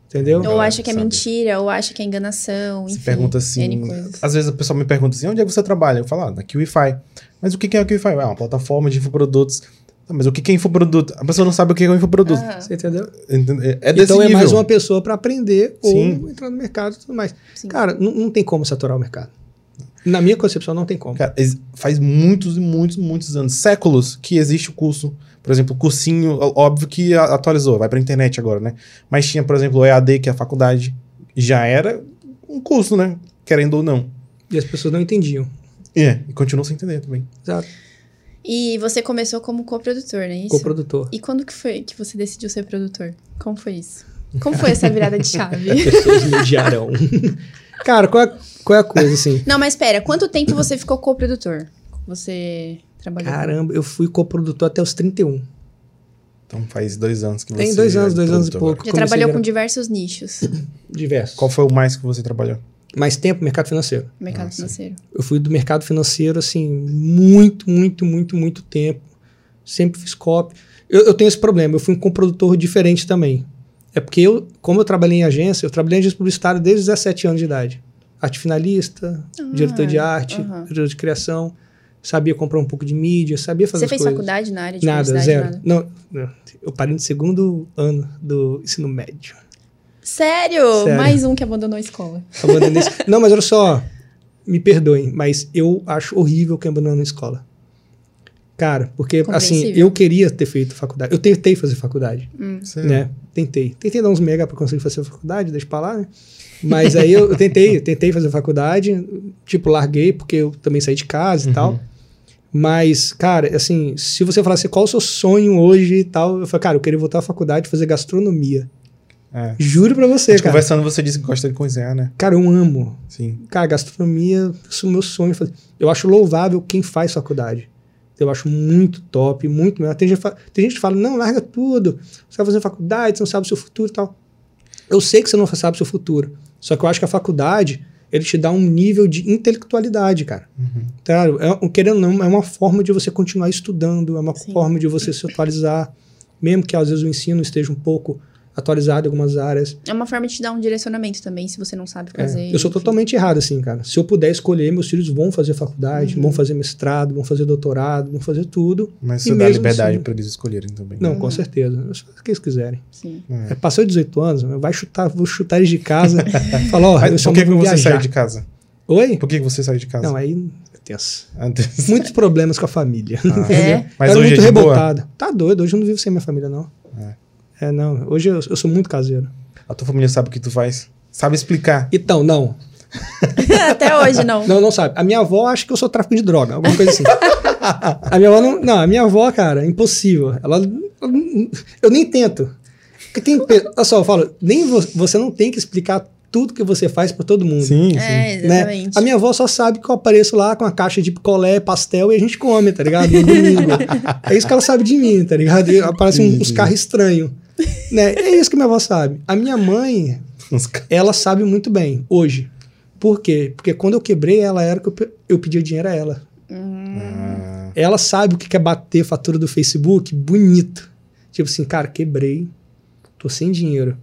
[SPEAKER 3] Entendeu?
[SPEAKER 1] Ou acha que é
[SPEAKER 2] Sabe.
[SPEAKER 1] mentira, ou acha que é enganação,
[SPEAKER 2] Você pergunta assim. Às vezes o pessoal me pergunta assim: onde é que você trabalha? Eu falo, ah, na QIFI. Mas o que que é a QIFI? Ah, uma plataforma de infoprodutos. Tá, mas o que é infoproduto? A pessoa não sabe o que é um infoproduto.
[SPEAKER 1] Aham.
[SPEAKER 3] Você entendeu?
[SPEAKER 2] Entende- É desse
[SPEAKER 3] então é
[SPEAKER 2] nível.
[SPEAKER 3] mais uma pessoa para aprender
[SPEAKER 2] Sim.
[SPEAKER 3] ou entrar no mercado e tudo mais.
[SPEAKER 1] Sim.
[SPEAKER 3] Cara, não, não tem como saturar o mercado. Na minha concepção, não tem como.
[SPEAKER 2] Cara, faz muitos e muitos, muitos anos, séculos que existe o curso. Por exemplo, o cursinho, óbvio que atualizou, vai pra internet agora, né? Mas tinha, por exemplo, o EAD, que é a faculdade, já era um curso, né? Querendo ou não.
[SPEAKER 3] E as pessoas não entendiam.
[SPEAKER 2] É, e continuam sem entender também.
[SPEAKER 3] Exato.
[SPEAKER 1] E você começou como coprodutor, não é isso?
[SPEAKER 3] Co-produtor.
[SPEAKER 1] E quando que foi que você decidiu ser produtor? Como foi isso? Como foi essa virada de chave?
[SPEAKER 3] Pessoas mediarão. Cara, qual é, qual é a coisa, assim?
[SPEAKER 1] Não, mas pera, quanto tempo você ficou coprodutor? Você trabalhou?
[SPEAKER 3] Caramba, eu fui coprodutor até os 31.
[SPEAKER 2] Então faz dois anos que você.
[SPEAKER 3] Tem dois anos,
[SPEAKER 2] é
[SPEAKER 3] dois anos e pouco.
[SPEAKER 1] Já trabalhou com diversos nichos
[SPEAKER 3] Diversos.
[SPEAKER 2] Qual foi o mais que você trabalhou?
[SPEAKER 3] Mais tempo, mercado financeiro.
[SPEAKER 1] mercado
[SPEAKER 2] Ah, sim.
[SPEAKER 1] financeiro.
[SPEAKER 3] Eu fui do mercado financeiro, assim, muito, muito, muito, muito tempo. Sempre fiz copy. Eu, eu tenho esse problema, eu fui um coprodutor diferente também. É porque eu, como eu trabalhei em agência, eu trabalhei em agência publicitária desde os 17 anos de idade. Arte finalista, diretor de arte, diretor de criação, sabia comprar um pouco de mídia, sabia fazer
[SPEAKER 1] Você
[SPEAKER 3] as
[SPEAKER 1] fez
[SPEAKER 3] coisas.
[SPEAKER 1] faculdade na área de
[SPEAKER 3] Nada,
[SPEAKER 1] publicidade?
[SPEAKER 3] zero.
[SPEAKER 1] Nada.
[SPEAKER 3] Não, não, eu parei no segundo ano do ensino médio.
[SPEAKER 1] Sério?
[SPEAKER 3] Sério.
[SPEAKER 1] Mais um que abandonou a escola.
[SPEAKER 3] Abandonei esse- Não, mas olha só, me perdoem, mas eu acho horrível quem abandona a escola. Cara, porque assim, eu queria ter feito faculdade. Eu tentei fazer faculdade,
[SPEAKER 2] Você-
[SPEAKER 3] né? Tentei. Tentei dar uns mega pra conseguir fazer faculdade, deixa pra lá, né? Mas aí eu, eu tentei, eu tentei fazer faculdade, tipo, larguei porque eu também saí de casa e tal. Mas, cara, assim, se você falasse qual é o seu sonho hoje e tal, eu falei, cara, eu queria voltar à faculdade e fazer gastronomia.
[SPEAKER 2] É.
[SPEAKER 3] Juro pra você, cara.
[SPEAKER 2] conversando, você disse que gosta de cozinhar, né?
[SPEAKER 3] Cara, eu amo.
[SPEAKER 2] Sim.
[SPEAKER 3] Cara, gastronomia, isso é o meu sonho. Eu acho louvável quem faz faculdade. Eu acho muito top, muito melhor. Tem gente, que fala- tem gente que fala, não, larga tudo. Você vai fazer faculdade, você não sabe o seu futuro e tal. Eu sei que você não sabe o seu futuro. Só que eu acho que a faculdade, ele te dá um nível de intelectualidade, cara. Claro, é, querendo ou não, é uma forma de você continuar estudando, é uma
[SPEAKER 1] Sim.
[SPEAKER 3] forma de você se atualizar. Mesmo que às vezes o ensino esteja um pouco atualizado em algumas áreas.
[SPEAKER 1] É uma forma de te dar um direcionamento também, se você não sabe
[SPEAKER 3] É,
[SPEAKER 1] fazer.
[SPEAKER 3] eu sou
[SPEAKER 1] enfim.
[SPEAKER 3] totalmente errado, assim, cara. Se eu puder escolher, meus filhos vão fazer faculdade,
[SPEAKER 1] Uhum.
[SPEAKER 3] vão fazer mestrado, vão fazer doutorado, vão fazer tudo.
[SPEAKER 2] Mas
[SPEAKER 3] E
[SPEAKER 2] você dá liberdade
[SPEAKER 3] assim-
[SPEAKER 2] pra eles escolherem também.
[SPEAKER 3] Não,
[SPEAKER 1] Uhum.
[SPEAKER 3] com certeza. Eu O que eles quiserem.
[SPEAKER 1] Sim.
[SPEAKER 3] É, passou de 18 anos, vai chutar, vou chutar eles de casa. falar, ó, eu
[SPEAKER 2] Mas
[SPEAKER 3] só
[SPEAKER 2] por que, que você
[SPEAKER 3] viajar.
[SPEAKER 2] saiu de casa?
[SPEAKER 3] Oi?
[SPEAKER 2] Por que, que você saiu de casa?
[SPEAKER 3] Não, aí é tenso.
[SPEAKER 2] Antes.
[SPEAKER 3] Muitos problemas com a família.
[SPEAKER 2] Ah.
[SPEAKER 1] É?
[SPEAKER 2] Mas
[SPEAKER 3] eu era
[SPEAKER 2] hoje
[SPEAKER 3] muito
[SPEAKER 2] é boa?
[SPEAKER 3] Tá doido, hoje eu não vivo sem minha família, não. É, não. Hoje eu, eu sou muito caseiro.
[SPEAKER 2] A tua família sabe o que tu faz? Sabe explicar?
[SPEAKER 3] Então, não.
[SPEAKER 1] Até hoje não.
[SPEAKER 3] Não, não sabe. A minha avó acha que eu sou tráfico de droga, alguma coisa assim. a minha avó não. Não, a minha avó, cara, é impossível. Ela. Eu nem tento. Porque tem. Olha só, eu falo, nem vo- você não tem que explicar tudo que você faz pra todo mundo.
[SPEAKER 2] Sim, sim.
[SPEAKER 1] É,
[SPEAKER 3] Né?
[SPEAKER 1] exatamente.
[SPEAKER 3] A minha avó só sabe que eu apareço lá com a caixa de picolé, pastel e a gente come, tá ligado? No domingo. é isso que ela sabe de mim, tá ligado? E Aparecem uns carros estranhos. Né? É isso que minha avó sabe. A minha mãe, ela sabe muito bem, hoje. Por quê? Porque quando eu quebrei ela, era que eu, pe- eu pedia dinheiro a ela.
[SPEAKER 2] Ah,
[SPEAKER 3] Ela sabe o que é bater fatura do Facebook bonito. Tipo assim, cara, quebrei, tô sem dinheiro.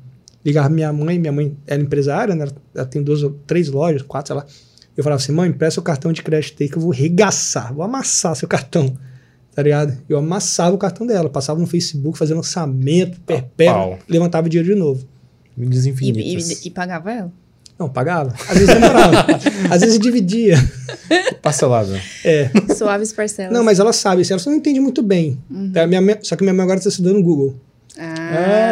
[SPEAKER 3] Ligava minha mãe, minha mãe era empresária, né? Ela tem duas, ou três lojas, quatro, sei lá. Eu falava assim, mãe, empresta o cartão de crédito aí que eu vou regaçar, vou amassar seu cartão. Tá ligado? Eu amassava o cartão dela, passava no Facebook, fazia lançamento, perpétuo, levantava dinheiro de novo.
[SPEAKER 2] Mídias
[SPEAKER 1] E,
[SPEAKER 2] infinitas.
[SPEAKER 1] e- e pagava ela?
[SPEAKER 3] Não, pagava. Às vezes demorava. Às vezes dividia.
[SPEAKER 2] Parcelado.
[SPEAKER 3] É.
[SPEAKER 1] Suaves parcelas.
[SPEAKER 3] Não, mas ela sabe, assim, ela só não entende muito bem. Tá? Minha, minha- só que minha mãe agora está estudando no Google.
[SPEAKER 1] Ah,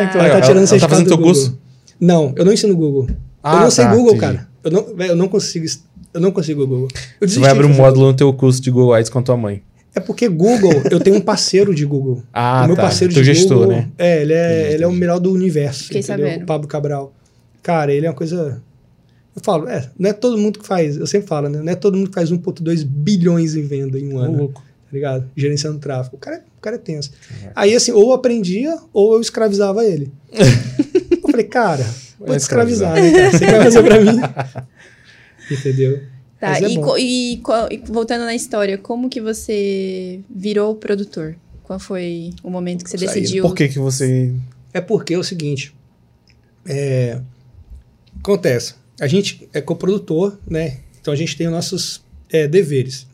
[SPEAKER 2] É, que
[SPEAKER 3] Ela
[SPEAKER 2] legal.
[SPEAKER 3] tá tirando
[SPEAKER 2] Ela- ela tá fazendo
[SPEAKER 3] do
[SPEAKER 2] teu curso?
[SPEAKER 3] Não, eu não ensino Google. eu
[SPEAKER 2] Ah,
[SPEAKER 3] não sei
[SPEAKER 2] tá,
[SPEAKER 3] Google,
[SPEAKER 2] entendi.
[SPEAKER 3] cara. Eu não, velho, eu não consigo. Eu não consigo Google. Eu
[SPEAKER 2] Você vai abrir um módulo no teu curso de Google Ads com a tua mãe.
[SPEAKER 3] É porque Google, eu tenho um parceiro de Google.
[SPEAKER 2] Ah,
[SPEAKER 3] o meu
[SPEAKER 2] tá.
[SPEAKER 3] parceiro
[SPEAKER 2] Teu
[SPEAKER 3] de
[SPEAKER 2] gestor,
[SPEAKER 3] Google,
[SPEAKER 2] né?
[SPEAKER 3] É, ele é,
[SPEAKER 2] Entendi,
[SPEAKER 3] ele é o melhor do universo.
[SPEAKER 1] Fiquei
[SPEAKER 3] entendeu?
[SPEAKER 1] sabendo.
[SPEAKER 3] O Pablo Cabral. Cara, ele é uma coisa. Eu falo, é, não é todo mundo que faz. Eu sempre falo, né? Não é todo mundo que faz 1,2 bilhões em venda em um ano.
[SPEAKER 2] louco.
[SPEAKER 3] Tá ligado? Gerenciando tráfego. O cara, é- o cara é tenso. Aí, assim, ou eu aprendia ou eu escravizava ele. eu falei, cara, vou te escravizar, né, cara? Você que vai fazer pra mim. Entendeu?
[SPEAKER 1] Tá,
[SPEAKER 3] é
[SPEAKER 1] e, e e voltando na história, como que você virou produtor? Qual foi o momento que você
[SPEAKER 3] Saída.
[SPEAKER 1] decidiu?
[SPEAKER 2] Por que que você...
[SPEAKER 3] É porque é o seguinte. É, acontece. A gente é coprodutor, né? Então a gente tem os nossos é, deveres.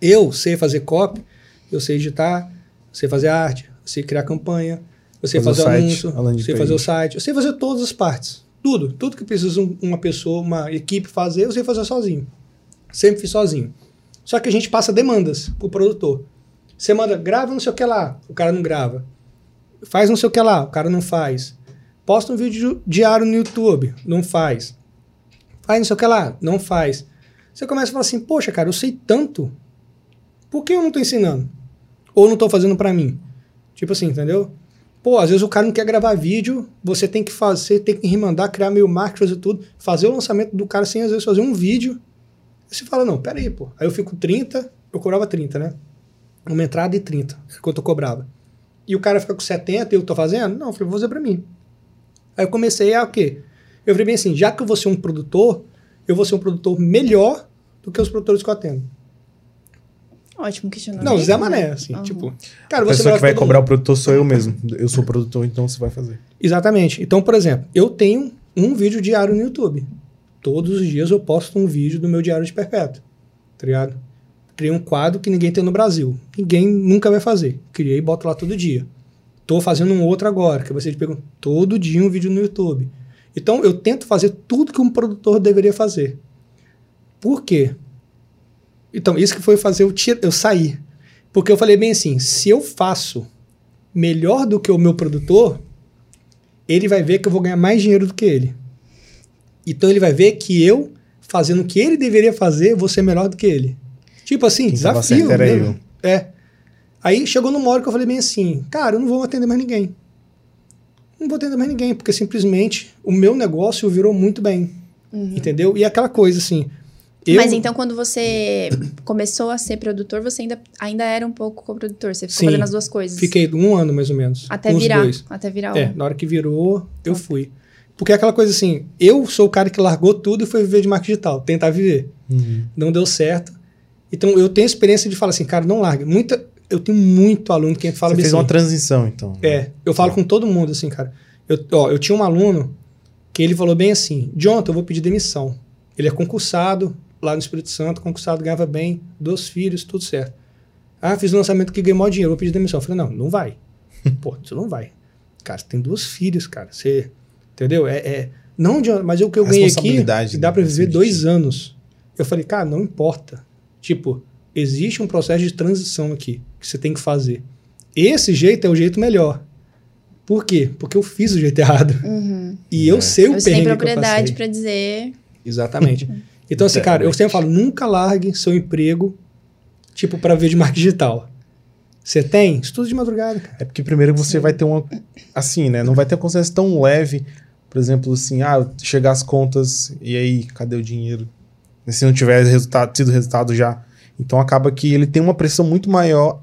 [SPEAKER 3] Eu sei fazer copy, eu sei editar, eu sei fazer arte, eu sei criar campanha, eu sei
[SPEAKER 2] Fazer o
[SPEAKER 3] fazer,
[SPEAKER 2] site,
[SPEAKER 3] anúncio, sei fazer o site, eu sei fazer todas as partes. Tudo. Tudo que precisa um- uma pessoa, uma equipe fazer, eu sei fazer sozinho. Sempre fiz sozinho. Só que a gente passa demandas pro produtor. Você manda, grava não sei o que lá, o cara não grava. Faz não sei o que lá, o cara não faz. Posta um vídeo diário no YouTube, não faz. Faz não sei o que lá, não faz. Você começa a falar assim, poxa, cara, eu sei tanto. Por que eu não tô ensinando? Ou não tô fazendo pra mim? Tipo assim, entendeu? Pô, às vezes o cara não quer gravar vídeo, você tem que fazer, tem que remandar, criar meio marketing, fazer tudo, fazer o lançamento do cara sem às vezes fazer um vídeo. Aí você fala, não, peraí, pô. Aí eu fico 30, eu cobrava 30, né? Uma entrada e 30, era quanto eu cobrava. E o cara fica com 70 e eu tô fazendo? Não, eu falei, vou fazer pra mim. Aí eu comecei a o quê? Eu falei bem assim, já que eu vou ser um produtor, eu vou ser um produtor melhor do que os produtores que eu atendo.
[SPEAKER 1] Ótimo questionamento.
[SPEAKER 3] Não, Zé Mané, assim,
[SPEAKER 1] Aham.
[SPEAKER 3] tipo... Cara,
[SPEAKER 2] A
[SPEAKER 3] você
[SPEAKER 2] pessoa que vai cobrar
[SPEAKER 3] mundo.
[SPEAKER 2] o produtor sou eu mesmo. Eu sou o produtor, então você vai fazer.
[SPEAKER 3] Exatamente. Então, por exemplo, eu tenho um vídeo diário no YouTube. Todos os dias eu posto um vídeo do meu diário de perpétuo. Tá? Criei um quadro que ninguém tem no Brasil. Ninguém nunca vai fazer. Criei e boto lá todo dia. Tô fazendo um outro agora, que de pergunta. Todo dia um vídeo no YouTube. Então, eu tento fazer tudo que um produtor deveria fazer. Por quê? Então, isso que foi fazer eu, tira, eu sair. Porque eu falei bem assim, se eu faço melhor do que o meu produtor, ele vai ver que eu vou ganhar mais dinheiro do que ele. Então ele vai ver que eu, fazendo o que ele deveria fazer, vou ser melhor do que ele. Tipo assim,
[SPEAKER 2] Quem
[SPEAKER 3] desafio.
[SPEAKER 2] era
[SPEAKER 3] mesmo. É. Aí chegou numa hora que eu falei bem assim, cara, eu não vou atender mais ninguém. Não vou atender mais ninguém, porque simplesmente o meu negócio virou muito bem. Entendeu? E aquela coisa assim. Eu,
[SPEAKER 1] Mas então, quando você começou a ser produtor, você ainda, ainda era um pouco coprodutor. Você ficou
[SPEAKER 3] Sim.
[SPEAKER 1] fazendo as duas coisas.
[SPEAKER 3] fiquei um ano mais ou menos.
[SPEAKER 1] Até virar.
[SPEAKER 3] dois.
[SPEAKER 1] Até virar
[SPEAKER 3] É,
[SPEAKER 1] um.
[SPEAKER 3] na hora que virou, eu fui. Porque é aquela coisa assim, eu sou o cara que largou tudo e foi viver de marketing digital, tentar viver. Não deu certo. Então eu tenho experiência de falar assim, cara, não larga. Muita, eu tenho muito aluno que fala
[SPEAKER 2] Você fez
[SPEAKER 3] assim.
[SPEAKER 2] uma transição, então.
[SPEAKER 3] É, eu falo com todo mundo assim, cara. Eu, ó, eu tinha um aluno que ele falou bem assim: Jonathan, eu vou pedir demissão. Ele é concursado lá no Espírito Santo, concursado, ganhava bem, dois filhos, tudo certo. Ah, fiz um lançamento que ganhei maior dinheiro, vou pedir demissão. Eu falei: não, não vai. Pô, você não vai. Cara, você tem duas filhos, cara. Você. Entendeu? É. é não, Jonathan, mas o que eu ganhei aqui dá
[SPEAKER 2] né,
[SPEAKER 3] pra
[SPEAKER 2] nesse
[SPEAKER 3] viver dois anos. Eu falei, cara, não importa. Tipo, existe um processo de transição aqui que você tem que fazer. Esse jeito é o jeito melhor. Por quê? Porque eu fiz o jeito errado.
[SPEAKER 1] Uhum.
[SPEAKER 3] E eu
[SPEAKER 2] É.
[SPEAKER 3] sei o
[SPEAKER 1] Você tem
[SPEAKER 3] perrengue que eu
[SPEAKER 1] propriedade pra dizer.
[SPEAKER 3] Exatamente. Então, assim, cara, eu sempre falo, nunca largue seu emprego, tipo, para ver de marketing digital. Você tem? Estudo de madrugada, cara.
[SPEAKER 2] É porque primeiro você vai ter uma. Assim, né? Não vai ter uma consciência tão leve. Por exemplo, assim, ah, chegar as contas e aí, cadê o dinheiro? Se não tiver resultado, tido resultado já. Então acaba que ele tem uma pressão muito maior,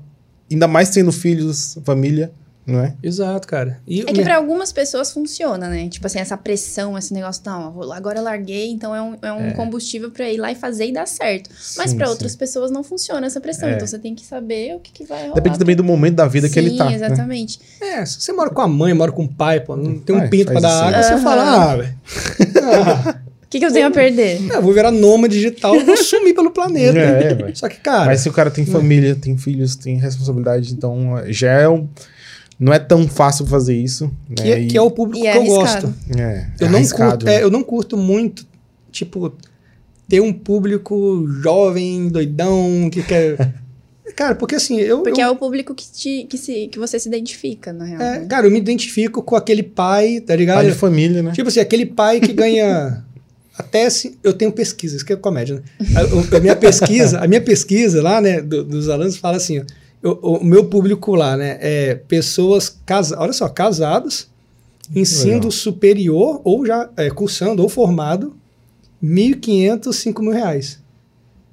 [SPEAKER 2] ainda mais tendo filhos, família, não é?
[SPEAKER 3] Exato, cara. E
[SPEAKER 1] É que pra algumas pessoas funciona, né? Tipo assim, essa pressão, esse negócio, não, agora eu larguei, então é um, é um combustível pra ir lá e fazer e dar certo. Mas
[SPEAKER 2] Sim,
[SPEAKER 1] pra
[SPEAKER 2] sim.
[SPEAKER 1] outras pessoas não funciona essa pressão.
[SPEAKER 2] É.
[SPEAKER 1] Então você tem que saber o que, que vai rolar.
[SPEAKER 2] Depende também do momento da vida que ele
[SPEAKER 1] Sim,
[SPEAKER 2] tá. né?
[SPEAKER 1] exatamente.
[SPEAKER 3] É, se você mora com a mãe, mora com o pai, pô, não tem um pinto pra dar
[SPEAKER 2] aí.
[SPEAKER 3] água, você
[SPEAKER 1] Aham.
[SPEAKER 3] fala, ah, velho.
[SPEAKER 1] O que, que eu tenho a perder?
[SPEAKER 3] eu vou virar nômade digital, eu vou sumir pelo planeta.
[SPEAKER 2] É.
[SPEAKER 3] Só que, cara,
[SPEAKER 2] Mas se o cara tem família, tem filhos, tem responsabilidade, então já é um. Não é tão fácil fazer isso.
[SPEAKER 3] que,
[SPEAKER 2] né?
[SPEAKER 3] é,
[SPEAKER 2] E-
[SPEAKER 3] que é o público
[SPEAKER 1] E é
[SPEAKER 3] que eu
[SPEAKER 1] arriscado.
[SPEAKER 3] gosto.
[SPEAKER 2] é,
[SPEAKER 3] Eu
[SPEAKER 2] é
[SPEAKER 3] não, curto,
[SPEAKER 2] né?
[SPEAKER 3] é, eu não curto muito, tipo, ter um público jovem, doidão, que quer. Cara, porque assim, eu.
[SPEAKER 1] Porque
[SPEAKER 3] eu
[SPEAKER 1] é o público que, te, que, se, que você se identifica, na real.
[SPEAKER 3] é,
[SPEAKER 1] né?
[SPEAKER 3] cara, eu me identifico com aquele pai, tá ligado?
[SPEAKER 2] Pai de família, né?
[SPEAKER 3] Tipo assim, aquele pai que ganha. até se eu tenho pesquisa, isso que é comédia, né? A, a minha pesquisa, a minha pesquisa lá, né, do- dos alunos fala assim, ó, eu- o meu público lá, né, é pessoas casadas, olha só, casados, ensino
[SPEAKER 2] legal.
[SPEAKER 3] superior ou já é, cursando ou formado, 1.500, 5 mil reais.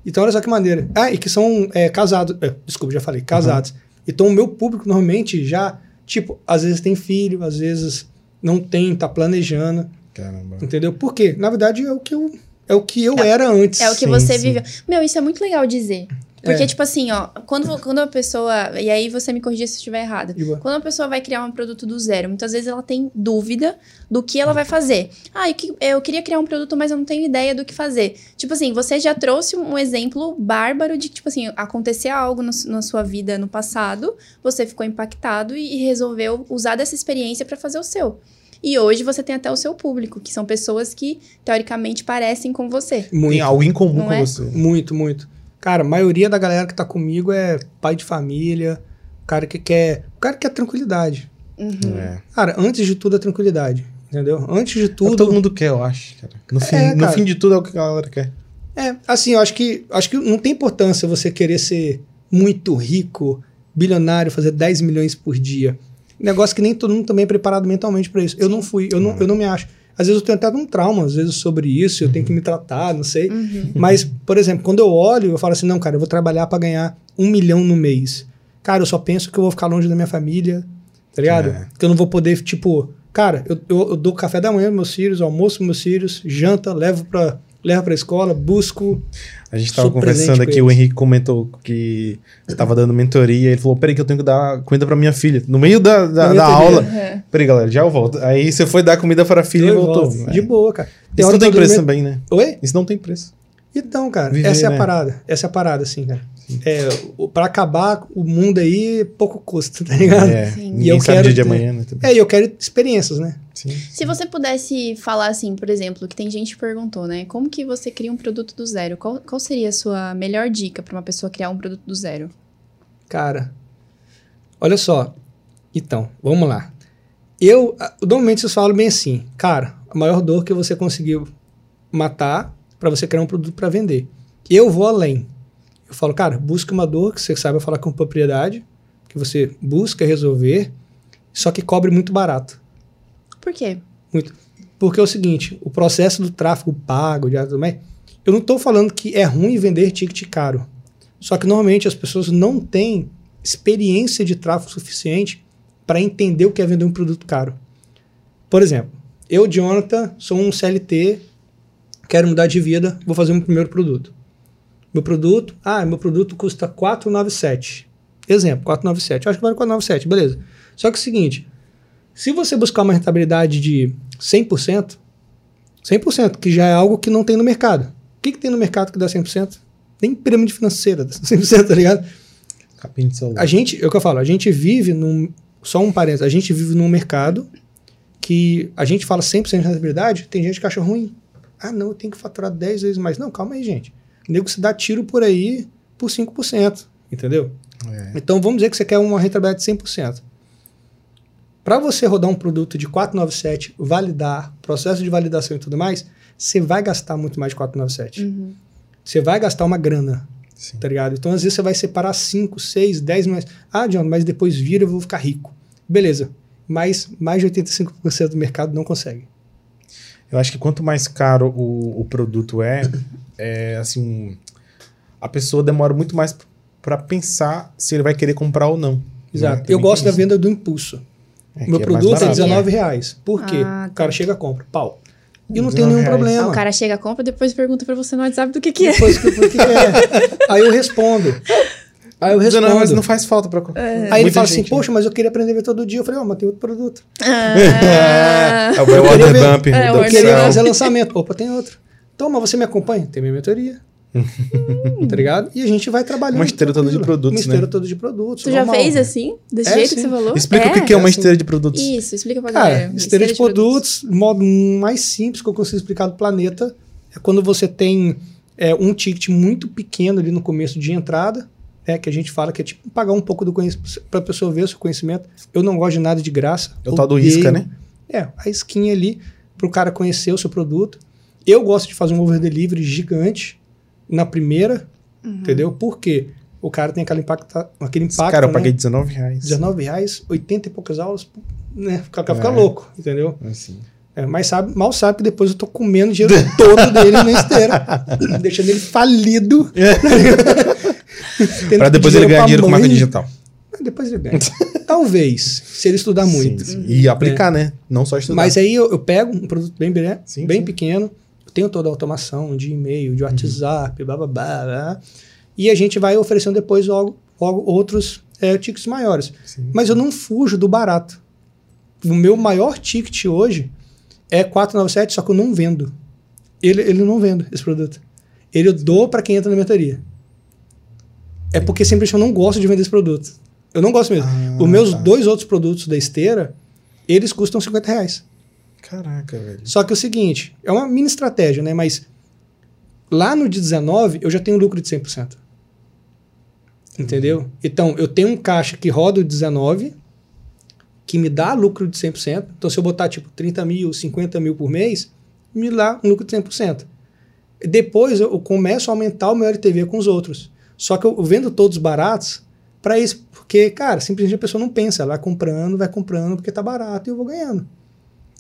[SPEAKER 3] Então, olha só que maneira. Ah, e que são é, casados. é, desculpa, já falei, casados. Então, o meu público normalmente já, tipo, às vezes tem filho, às vezes não tem, tá planejando,
[SPEAKER 2] Caramba.
[SPEAKER 3] entendeu? Por quê? Na verdade, é o que eu, é o que eu era antes.
[SPEAKER 1] É o que
[SPEAKER 2] Sim,
[SPEAKER 1] você
[SPEAKER 2] sim.
[SPEAKER 1] viveu. Meu, isso é muito legal dizer. Porque,
[SPEAKER 3] É.
[SPEAKER 1] tipo assim, ó, quando, quando a pessoa. E aí você me corrigir se eu estiver
[SPEAKER 3] boa.
[SPEAKER 1] Quando a pessoa vai criar um produto do zero, muitas vezes ela tem dúvida do que ela vai fazer. Ah, eu, que- eu queria criar um produto, mas eu não tenho ideia do que fazer. Tipo assim, você já trouxe um exemplo bárbaro de que, tipo assim, acontecer algo no- na sua vida no passado, você ficou impactado e, e resolveu usar dessa experiência pra fazer o seu. E hoje você tem até o seu público, que são pessoas que, teoricamente, parecem com você.
[SPEAKER 3] Muito,
[SPEAKER 2] Tem algo em comum
[SPEAKER 1] Não
[SPEAKER 2] com
[SPEAKER 1] é?
[SPEAKER 2] você.
[SPEAKER 3] muito, muito. Cara, a maioria da galera que tá comigo é pai de família, o cara que quer, o cara que quer tranquilidade.
[SPEAKER 1] Uhum.
[SPEAKER 2] É.
[SPEAKER 3] Cara, antes de tudo é tranquilidade, entendeu? Antes de
[SPEAKER 2] É
[SPEAKER 3] tudo,
[SPEAKER 2] todo mundo quer, eu acho. Cara. No, fim,
[SPEAKER 3] É,
[SPEAKER 2] no
[SPEAKER 3] cara.
[SPEAKER 2] fim de tudo é o que a galera quer.
[SPEAKER 3] É, assim, eu acho que, acho que não tem importância você querer ser muito rico, bilionário, fazer 10 milhões por dia. Negócio que nem todo mundo também é preparado mentalmente para isso. Eu não fui, eu não, eu não me acho. Às vezes eu tenho até um trauma, às vezes, sobre isso, eu tenho que me tratar, não sei.
[SPEAKER 1] Uhum.
[SPEAKER 3] Mas, por exemplo, quando eu olho, eu falo assim, não, cara, eu vou trabalhar para ganhar um milhão no mês. Cara, eu só penso que eu vou ficar longe da minha família, tá ligado?
[SPEAKER 2] É.
[SPEAKER 3] Que eu não vou poder, tipo, cara, eu, eu, eu dou café da manhã meus filhos, almoço meus filhos, janta, levo pra, levo pra escola, busco.
[SPEAKER 2] A gente tava
[SPEAKER 3] Sou presente
[SPEAKER 2] conversando aqui, o. Henrique comentou que você tava dando mentoria. Ele falou: Peraí, que eu tenho que dar comida pra minha filha. No meio da, da, da aula.
[SPEAKER 1] Uhum.
[SPEAKER 2] Peraí, galera, já eu volto. Aí você foi dar comida para a filha
[SPEAKER 3] Eu
[SPEAKER 2] e voltou.
[SPEAKER 3] volto.
[SPEAKER 2] É.
[SPEAKER 3] De boa, cara.
[SPEAKER 2] Isso
[SPEAKER 3] hora
[SPEAKER 2] não tem preço também, né?
[SPEAKER 3] Oi?
[SPEAKER 2] Isso não tem preço.
[SPEAKER 3] Então, cara,
[SPEAKER 2] Viver,
[SPEAKER 3] essa é a
[SPEAKER 2] né?
[SPEAKER 3] parada. Essa é a parada, assim, cara. É, pra acabar o mundo aí, pouco custa, tá ligado?
[SPEAKER 2] É,
[SPEAKER 1] Sim.
[SPEAKER 3] E eu
[SPEAKER 2] sabe
[SPEAKER 3] quero
[SPEAKER 2] dia de amanhã, né? também.
[SPEAKER 3] É, e eu quero experiências, né?
[SPEAKER 2] Sim.
[SPEAKER 1] Se você pudesse falar assim, por exemplo, que tem gente que perguntou, né? Como que você cria um produto do zero? Qual, qual seria a sua melhor dica pra uma pessoa criar um produto do zero?
[SPEAKER 3] Cara, olha só. Então, vamos lá. Eu, normalmente vocês falam bem assim, cara, a maior dor que você conseguiu matar pra você criar um produto pra vender. Eu vou além. Eu falo, cara, busca uma dor que você saiba falar com propriedade, que você busca resolver, só que cobre muito barato.
[SPEAKER 1] Por quê?
[SPEAKER 3] Muito. Porque é o seguinte, o processo do tráfego pago, de também, eu não estou falando que é ruim vender ticket caro. Só que normalmente as pessoas não têm experiência de tráfego suficiente para entender o que é vender um produto caro. Por exemplo, eu, Jonathan, sou um CLT, quero mudar de vida, vou fazer um primeiro produto. Meu produto, ah, meu produto custa 497. Exemplo, 497. Eu acho que vale 497, beleza. Só que é o seguinte, se você buscar uma rentabilidade de 100%, 100%, que já é algo que não tem no mercado. O que, que tem no mercado que dá 100%? Nem pirâmide financeira dá 100%, tá ligado?
[SPEAKER 2] Capinha de celular.
[SPEAKER 3] A gente, é o que eu falo, a gente vive num. Só um parênteses, a gente vive num mercado que a gente fala 100% de rentabilidade, tem gente que acha ruim. Ah, não, eu tenho que faturar 10 vezes mais. Não, calma aí, gente. Nego se dá tiro por aí por 5%, entendeu?
[SPEAKER 2] É.
[SPEAKER 3] Então vamos dizer que você quer uma rentabilidade de 100%. Para você rodar um produto de 497, validar, processo de validação e tudo mais, você vai gastar muito mais de 497.
[SPEAKER 1] Uhum.
[SPEAKER 3] Você vai gastar uma grana,
[SPEAKER 2] Sim.
[SPEAKER 3] tá ligado? Então às vezes você vai separar 5, 6, 10 milhões. Ah, John, mas depois vira eu vou ficar rico. Beleza. Mas mais de 85% do mercado não consegue.
[SPEAKER 2] Eu acho que quanto mais caro o, o produto é, é assim, a pessoa demora muito mais para pensar se ele vai querer comprar ou não.
[SPEAKER 3] Exato.
[SPEAKER 2] Né?
[SPEAKER 3] Eu gosto
[SPEAKER 2] tem
[SPEAKER 3] da
[SPEAKER 2] isso.
[SPEAKER 3] venda do impulso.
[SPEAKER 2] É,
[SPEAKER 3] Meu
[SPEAKER 2] é
[SPEAKER 3] produto é
[SPEAKER 2] barato.
[SPEAKER 3] 19 reais. Por quê?
[SPEAKER 1] Ah,
[SPEAKER 3] o cara
[SPEAKER 1] tá.
[SPEAKER 3] chega compra. Pau. E eu não tenho nenhum
[SPEAKER 2] R$19.
[SPEAKER 3] problema.
[SPEAKER 1] Ah, o cara chega, compra, depois pergunta pra você no WhatsApp do que que é.
[SPEAKER 3] Depois que, que, que é? Aí eu respondo. Aí eu respondo.
[SPEAKER 2] Não, mas não faz falta pra.
[SPEAKER 3] Aí ele fala assim, poxa, mas eu queria aprender a ver todo dia. Eu falei, ó, mas tem outro produto.
[SPEAKER 1] Ah,
[SPEAKER 2] É o
[SPEAKER 3] queria ver-
[SPEAKER 2] bump.
[SPEAKER 1] É,
[SPEAKER 3] Eu queria fazer lançamento. Opa, tem outro. Então, mas você me acompanha? Tem minha mentoria. tá ligado? E a gente vai trabalhando.
[SPEAKER 2] Uma esteira toda de produtos,
[SPEAKER 3] Uma esteira
[SPEAKER 2] né?
[SPEAKER 3] toda de produtos.
[SPEAKER 1] tu já fez assim? Desse
[SPEAKER 3] É,
[SPEAKER 1] jeito
[SPEAKER 3] sim.
[SPEAKER 1] que você falou?
[SPEAKER 2] Explica o que, que é uma
[SPEAKER 3] é assim.
[SPEAKER 2] esteira de produtos.
[SPEAKER 1] Isso, explica pra galera.
[SPEAKER 3] Cara, esteira de produtos, o modo mais simples que eu consigo explicar do planeta é quando você tem é, um ticket muito pequeno ali no começo de entrada, né, que a gente fala que é tipo pagar um pouco do conhecimento para a pessoa ver o seu conhecimento. Eu não gosto de nada de graça.
[SPEAKER 2] É o tal do isca, né?
[SPEAKER 3] É, a esquinha ali para o cara conhecer o seu produto. Eu gosto de fazer um over delivery gigante na primeira, entendeu? Por quê? O cara tem aquele impacto, aquele impacto
[SPEAKER 2] Cara, eu
[SPEAKER 3] né?
[SPEAKER 2] paguei 19 reais.
[SPEAKER 3] 19 reais, 80 e poucas aulas, né? Fica, fica
[SPEAKER 2] É.
[SPEAKER 3] louco, entendeu?
[SPEAKER 2] Assim.
[SPEAKER 3] É, mas sabe, mal sabe que depois eu tô comendo o dinheiro todo dele na esteira, deixando ele falido.
[SPEAKER 2] Pra
[SPEAKER 3] que
[SPEAKER 2] depois ele ganhar dinheiro com marca
[SPEAKER 3] mãe.
[SPEAKER 2] digital.
[SPEAKER 3] Depois ele ganha. Talvez, se ele estudar muito.
[SPEAKER 2] Sim. E aplicar, né? Não só estudar.
[SPEAKER 3] Mas aí eu, eu pego um produto bem, bem,
[SPEAKER 2] Sim,
[SPEAKER 3] bem pequeno, tenho toda a automação de e-mail, de
[SPEAKER 2] Uhum.
[SPEAKER 3] WhatsApp, blá, blá, blá, blá, e a gente vai oferecendo depois logo, logo outros é, tickets maiores.
[SPEAKER 2] Sim.
[SPEAKER 3] Mas eu não fujo do barato. O meu maior ticket hoje é 497, só que eu não vendo. Ele, ele não vendo esse produto. Ele eu dou para quem entra na mentoria. É porque simplesmente eu não gosto de vender esse produto. Eu não gosto mesmo.
[SPEAKER 2] Ah,
[SPEAKER 3] Os meus
[SPEAKER 2] tá.
[SPEAKER 3] dois outros produtos da esteira, eles custam 50 reais.
[SPEAKER 2] Caraca, velho.
[SPEAKER 3] Só que é o seguinte, é uma mini estratégia, né? Mas lá no de 19, eu já tenho lucro de 100%. Entendeu? Então, eu tenho um caixa que roda o 19, que me dá lucro de 100%. Então, se eu botar tipo 30 mil, 50 mil por mês, me dá um lucro de 100%. Depois, eu começo a aumentar o meu LTV com os outros. Só que eu vendo todos baratos para isso. Porque, cara, simplesmente a pessoa não pensa. Ela vai comprando, vai comprando porque tá barato e eu vou ganhando.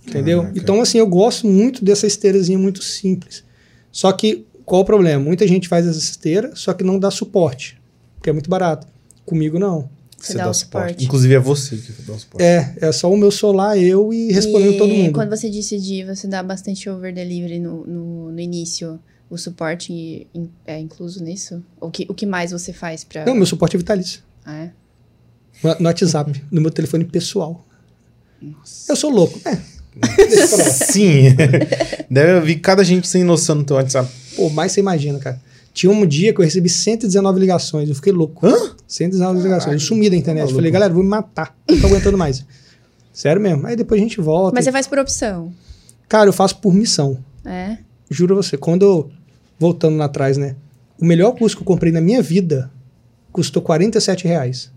[SPEAKER 3] Entendeu?
[SPEAKER 2] Caraca.
[SPEAKER 3] Então, assim, eu gosto muito dessa esteirazinha muito simples. Só que, qual o problema? Muita gente faz essa esteira, só que não dá suporte, porque é muito barato. Comigo, não.
[SPEAKER 1] Você dá o suporte.
[SPEAKER 2] Inclusive é você que dá o suporte.
[SPEAKER 3] É, é só o meu celular, eu e respondendo
[SPEAKER 1] e
[SPEAKER 3] todo mundo.
[SPEAKER 1] quando você disse de você dá bastante over delivery no, no, no início, o suporte in- é incluso nisso? O que, o que mais você faz pra...
[SPEAKER 3] Não, meu suporte é vitalício.
[SPEAKER 1] Ah, é?
[SPEAKER 3] No, no WhatsApp, no meu telefone pessoal. Eu sou louco. É.
[SPEAKER 2] Sim. Deve vir cada gente sem noção no teu WhatsApp.
[SPEAKER 3] Pô, mais você imagina, cara. Tinha um dia que eu recebi 119 ligações. Eu fiquei louco.
[SPEAKER 2] Hã?
[SPEAKER 3] 119 ligações. Eu sumi da internet.
[SPEAKER 2] maluco.
[SPEAKER 3] Falei, galera, vou me matar. Não tô aguentando mais. Sério mesmo. Aí depois a gente volta.
[SPEAKER 1] Mas
[SPEAKER 3] e-
[SPEAKER 1] você faz por opção,
[SPEAKER 3] Cara, eu faço por missão.
[SPEAKER 1] é?
[SPEAKER 3] Juro a você. Quando eu. Voltando lá atrás, né? O melhor curso que eu comprei na minha vida custou 47 reais.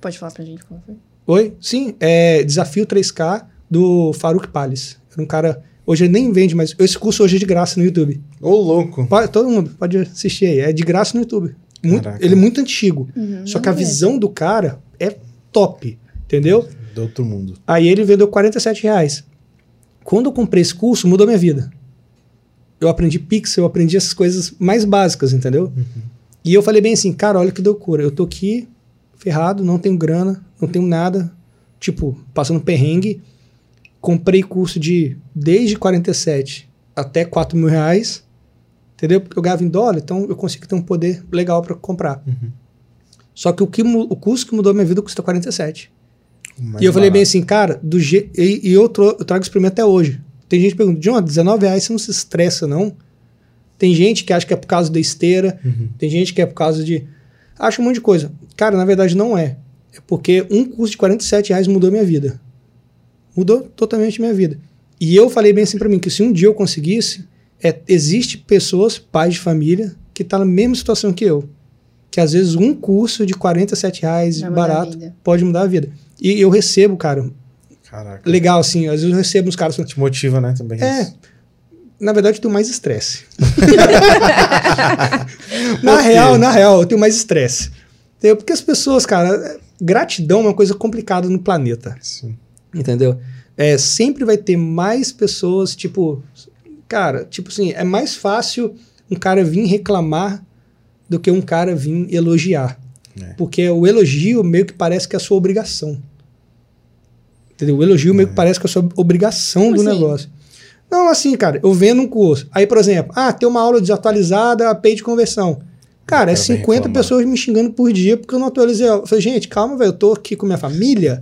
[SPEAKER 1] Pode falar pra gente qual foi?
[SPEAKER 3] Oi? Sim, é Desafio 3K do Farouk Pales. Era um cara. Hoje ele nem vende, mas esse curso hoje é de graça no YouTube.
[SPEAKER 2] Ô, louco.
[SPEAKER 3] Pode- todo mundo pode assistir aí. É de graça no YouTube. Muito- ele é muito antigo.
[SPEAKER 1] Uhum,
[SPEAKER 3] Só que a
[SPEAKER 1] conheço.
[SPEAKER 3] visão do cara é top. Entendeu?
[SPEAKER 2] Do outro mundo.
[SPEAKER 3] Aí ele vendeu 47 reais. Quando eu comprei esse curso, mudou minha vida. Eu aprendi Pixel, eu aprendi essas coisas mais básicas, entendeu? E eu falei bem assim, cara, olha que loucura. Eu tô aqui ferrado, não tenho grana, não tenho nada. Tipo, passando perrengue. Comprei curso de desde 47 até 4 mil reais. Entendeu? Porque eu ganhava em dólar, então eu consigo ter um poder legal para comprar. Só que o, que o custo que mudou minha vida custa 47.
[SPEAKER 2] Mais
[SPEAKER 3] E eu falei bem
[SPEAKER 2] barato.
[SPEAKER 3] assim, cara, do je... e, e eu, eu trago isso pra mim até hoje. Tem gente que pergunta, John, 19 reais você não se estressa, não? Tem gente que acha que é por causa da esteira,
[SPEAKER 2] Uhum.
[SPEAKER 3] tem gente que é por causa de. Acha um monte de coisa. Cara, na verdade não é. É porque um curso de 47 reais mudou minha vida. Mudou totalmente minha vida. E eu falei bem assim pra mim, que se um dia eu conseguisse, é, existe pessoas, pais de família, que tá na mesma situação que eu. Que às vezes um curso de 47 reais
[SPEAKER 1] Vai
[SPEAKER 3] barato pode mudar a vida. E eu recebo, cara,
[SPEAKER 2] Caraca.
[SPEAKER 3] legal assim, às vezes eu recebo uns caras
[SPEAKER 2] Te motiva, né, também.
[SPEAKER 3] é,
[SPEAKER 2] isso.
[SPEAKER 3] na verdade eu tenho mais estresse. na real, na real, eu tenho mais estresse. Entendeu? Porque as pessoas, cara, gratidão é uma coisa complicada no planeta.
[SPEAKER 2] Sim.
[SPEAKER 3] Entendeu? É, sempre vai ter mais pessoas, tipo, cara, tipo assim, é mais fácil um cara vir reclamar do que um cara vir elogiar.
[SPEAKER 2] É.
[SPEAKER 3] Porque o elogio meio que parece que é a sua obrigação. Entendeu? O elogio meio que parece que é a sua obrigação
[SPEAKER 1] Como
[SPEAKER 3] do
[SPEAKER 1] assim?
[SPEAKER 3] negócio. Não, assim, cara, eu vendo um curso. Aí, por exemplo, ah, tem uma aula desatualizada, a API de conversão. Cara, é
[SPEAKER 2] O cara vem
[SPEAKER 3] 50
[SPEAKER 2] reclamar.
[SPEAKER 3] pessoas me xingando por dia porque eu não atualizei. a aula. Eu falei, gente, calma, velho, eu tô aqui com minha família.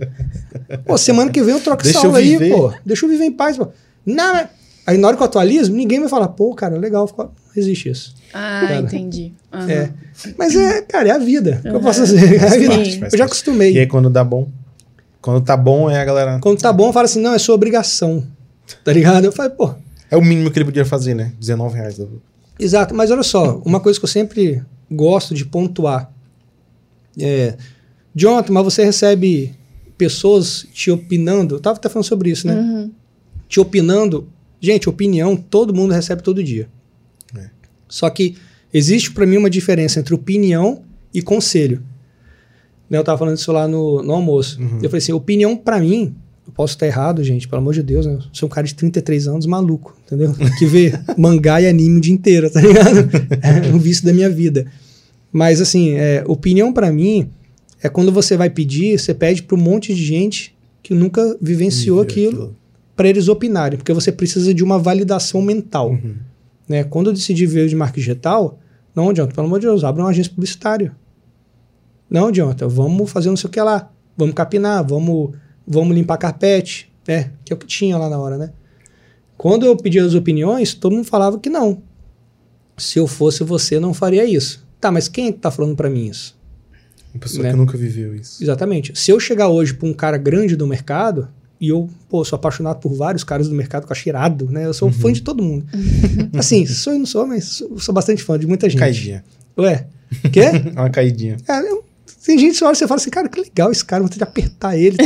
[SPEAKER 3] pô, semana que vem eu troco
[SPEAKER 2] Deixa
[SPEAKER 3] essa aula aí,
[SPEAKER 2] viver.
[SPEAKER 3] pô. Deixa eu viver em paz, pô. Não, Aí na hora que eu atualizo, ninguém vai falar, pô, cara, legal, não existe isso.
[SPEAKER 1] Ah,
[SPEAKER 3] Cara.
[SPEAKER 1] entendi. Aham.
[SPEAKER 3] É. Mas é, cara, é a vida. Que eu posso fazer? É a vida.
[SPEAKER 2] faz
[SPEAKER 3] Eu já acostumei.
[SPEAKER 2] E aí quando dá bom? Quando tá bom, é a galera...
[SPEAKER 3] Quando tá bom, fala assim, não, é sua obrigação. Tá ligado? Eu falei, pô,
[SPEAKER 2] É o mínimo que ele podia fazer, né? 19 reais.
[SPEAKER 3] exato. Mas olha só, uma coisa que eu sempre gosto de pontuar é, Jonathan, mas você recebe pessoas te opinando, eu tava até falando sobre isso, né?
[SPEAKER 1] Uhum.
[SPEAKER 3] Te opinando Gente, opinião todo mundo recebe todo dia.
[SPEAKER 2] É.
[SPEAKER 3] Só que existe para mim uma diferença entre opinião e conselho. Né, Eu tava falando isso lá no, no almoço. Eu falei assim, opinião para mim, eu posso estar errado, gente, pelo amor de Deus, né? Eu sou um cara de 33 anos maluco, entendeu? Que vê mangá e anime o dia inteiro, tá ligado? É um vício da minha vida. Mas assim, é, opinião para mim é quando você vai pedir, você pede para um monte de gente que nunca vivenciou
[SPEAKER 2] Viveu
[SPEAKER 3] aquilo para eles opinarem, porque você precisa de uma validação mental.
[SPEAKER 2] Uhum.
[SPEAKER 3] Né? Quando eu decidi ver de marca digital, não adianta, pelo amor de Deus, abra uma agência publicitária. Não adianta, vamos fazer não sei o que lá, vamos capinar, vamos, vamos limpar carpete, né? Que é o que tinha lá na hora, né? Quando eu pedi as opiniões, todo mundo falava que não. Se eu fosse você, não faria isso. Tá, mas quem é que tá falando para mim isso?
[SPEAKER 2] Uma pessoa
[SPEAKER 3] Né?
[SPEAKER 2] que nunca viveu isso.
[SPEAKER 3] Exatamente. Se eu chegar hoje pra um cara grande do mercado, e eu, pô, sou apaixonado por vários caras do mercado que eu acho irado, né? Eu sou
[SPEAKER 2] Uhum.
[SPEAKER 3] fã de todo mundo. assim, sou e não sou, mas sou, sou bastante fã de muita gente.
[SPEAKER 2] Caidinha.
[SPEAKER 3] Ué, quê?
[SPEAKER 2] Uma caidinha.
[SPEAKER 3] É, eu- tem gente que olha e você fala assim, cara, que legal esse cara, vou ter de apertar ele. Tá?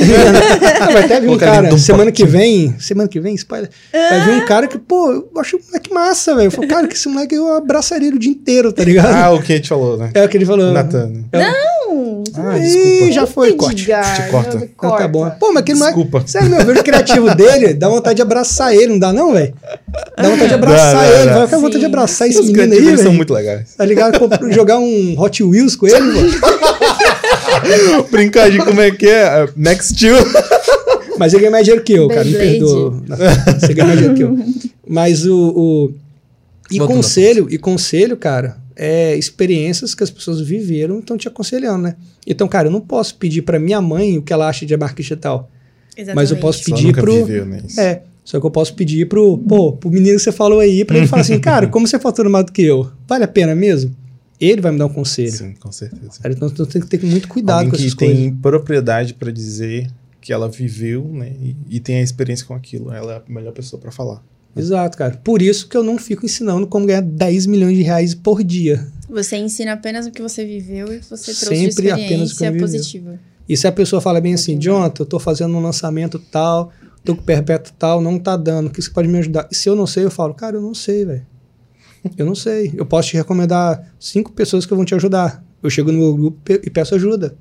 [SPEAKER 3] Ah, vai até vir um cara, semana que vem, semana que vem, spoiler, vai vir um cara que, pô, eu acho um moleque massa, velho. Eu falo, cara, que esse moleque eu abraçaria ele o dia inteiro, tá ligado?
[SPEAKER 2] Ah, o que a gente falou, né?
[SPEAKER 3] é o que ele falou.
[SPEAKER 2] Natan.
[SPEAKER 3] É o-
[SPEAKER 1] Não!
[SPEAKER 2] Ah,
[SPEAKER 3] Ih,
[SPEAKER 2] desculpa.
[SPEAKER 3] já foi, corte.
[SPEAKER 2] Te corta.
[SPEAKER 1] não,
[SPEAKER 3] Então tá bom. Pô, mas aquele moleque.
[SPEAKER 2] Desculpa.
[SPEAKER 3] Sério, meu, eu vejo o criativo dele, dá vontade de abraçar ele, não dá, não, velho? Dá vontade de abraçar
[SPEAKER 2] Dá, dá,
[SPEAKER 3] ele,
[SPEAKER 2] dá.
[SPEAKER 3] vai ficar vontade de
[SPEAKER 1] Sim.
[SPEAKER 3] abraçar esse
[SPEAKER 2] Os
[SPEAKER 3] menino aí,
[SPEAKER 2] eles são
[SPEAKER 3] velho.
[SPEAKER 2] muito legais.
[SPEAKER 3] Tá ligado? Jogar um Hot Wheels com ele, mano.
[SPEAKER 2] Brincar de como é que é? é, Max Steel.
[SPEAKER 3] Mas ele ganha mais dinheiro que eu, cara. Me perdoa. Você ganha mais dinheiro que eu. Mas o. o- E
[SPEAKER 2] Voltando
[SPEAKER 3] conselho, e conselho, cara, é experiências que as pessoas viveram e estão te aconselhando, né? Então, cara, eu não posso pedir pra minha mãe o que ela acha de marca digital. Mas eu posso pedir pro.
[SPEAKER 2] viveu, né?
[SPEAKER 3] É. Só que eu posso pedir pro, pô, pro menino que você falou aí, pra ele falar assim, cara, como você fatura mais do que eu? Vale a pena mesmo? Ele vai me dar um conselho.
[SPEAKER 2] Sim, com certeza.
[SPEAKER 3] Então eu tenho que ter muito cuidado
[SPEAKER 2] Alguém
[SPEAKER 3] com
[SPEAKER 2] que
[SPEAKER 3] essas
[SPEAKER 2] tem
[SPEAKER 3] coisas.
[SPEAKER 2] propriedade pra dizer que ela viveu, né? E, e tem a experiência com aquilo. Ela é a melhor pessoa pra falar.
[SPEAKER 3] Exato, cara. Por isso que eu não fico ensinando como ganhar 10 milhões de reais por dia.
[SPEAKER 1] Você ensina apenas o que você viveu e que você trouxe
[SPEAKER 3] Sempre
[SPEAKER 1] de
[SPEAKER 3] apenas o que eu
[SPEAKER 1] experiência
[SPEAKER 3] vivi.
[SPEAKER 1] positiva.
[SPEAKER 3] E se a pessoa fala bem assim, Jonathan, eu tô fazendo um lançamento tal, tô com perpétuo tal, não tá dando, o que você pode me ajudar? E se eu não sei, eu falo, cara, eu não sei, velho. Eu não sei. Eu posso te recomendar cinco pessoas que vão te ajudar. Eu chego no meu grupo e peço ajuda.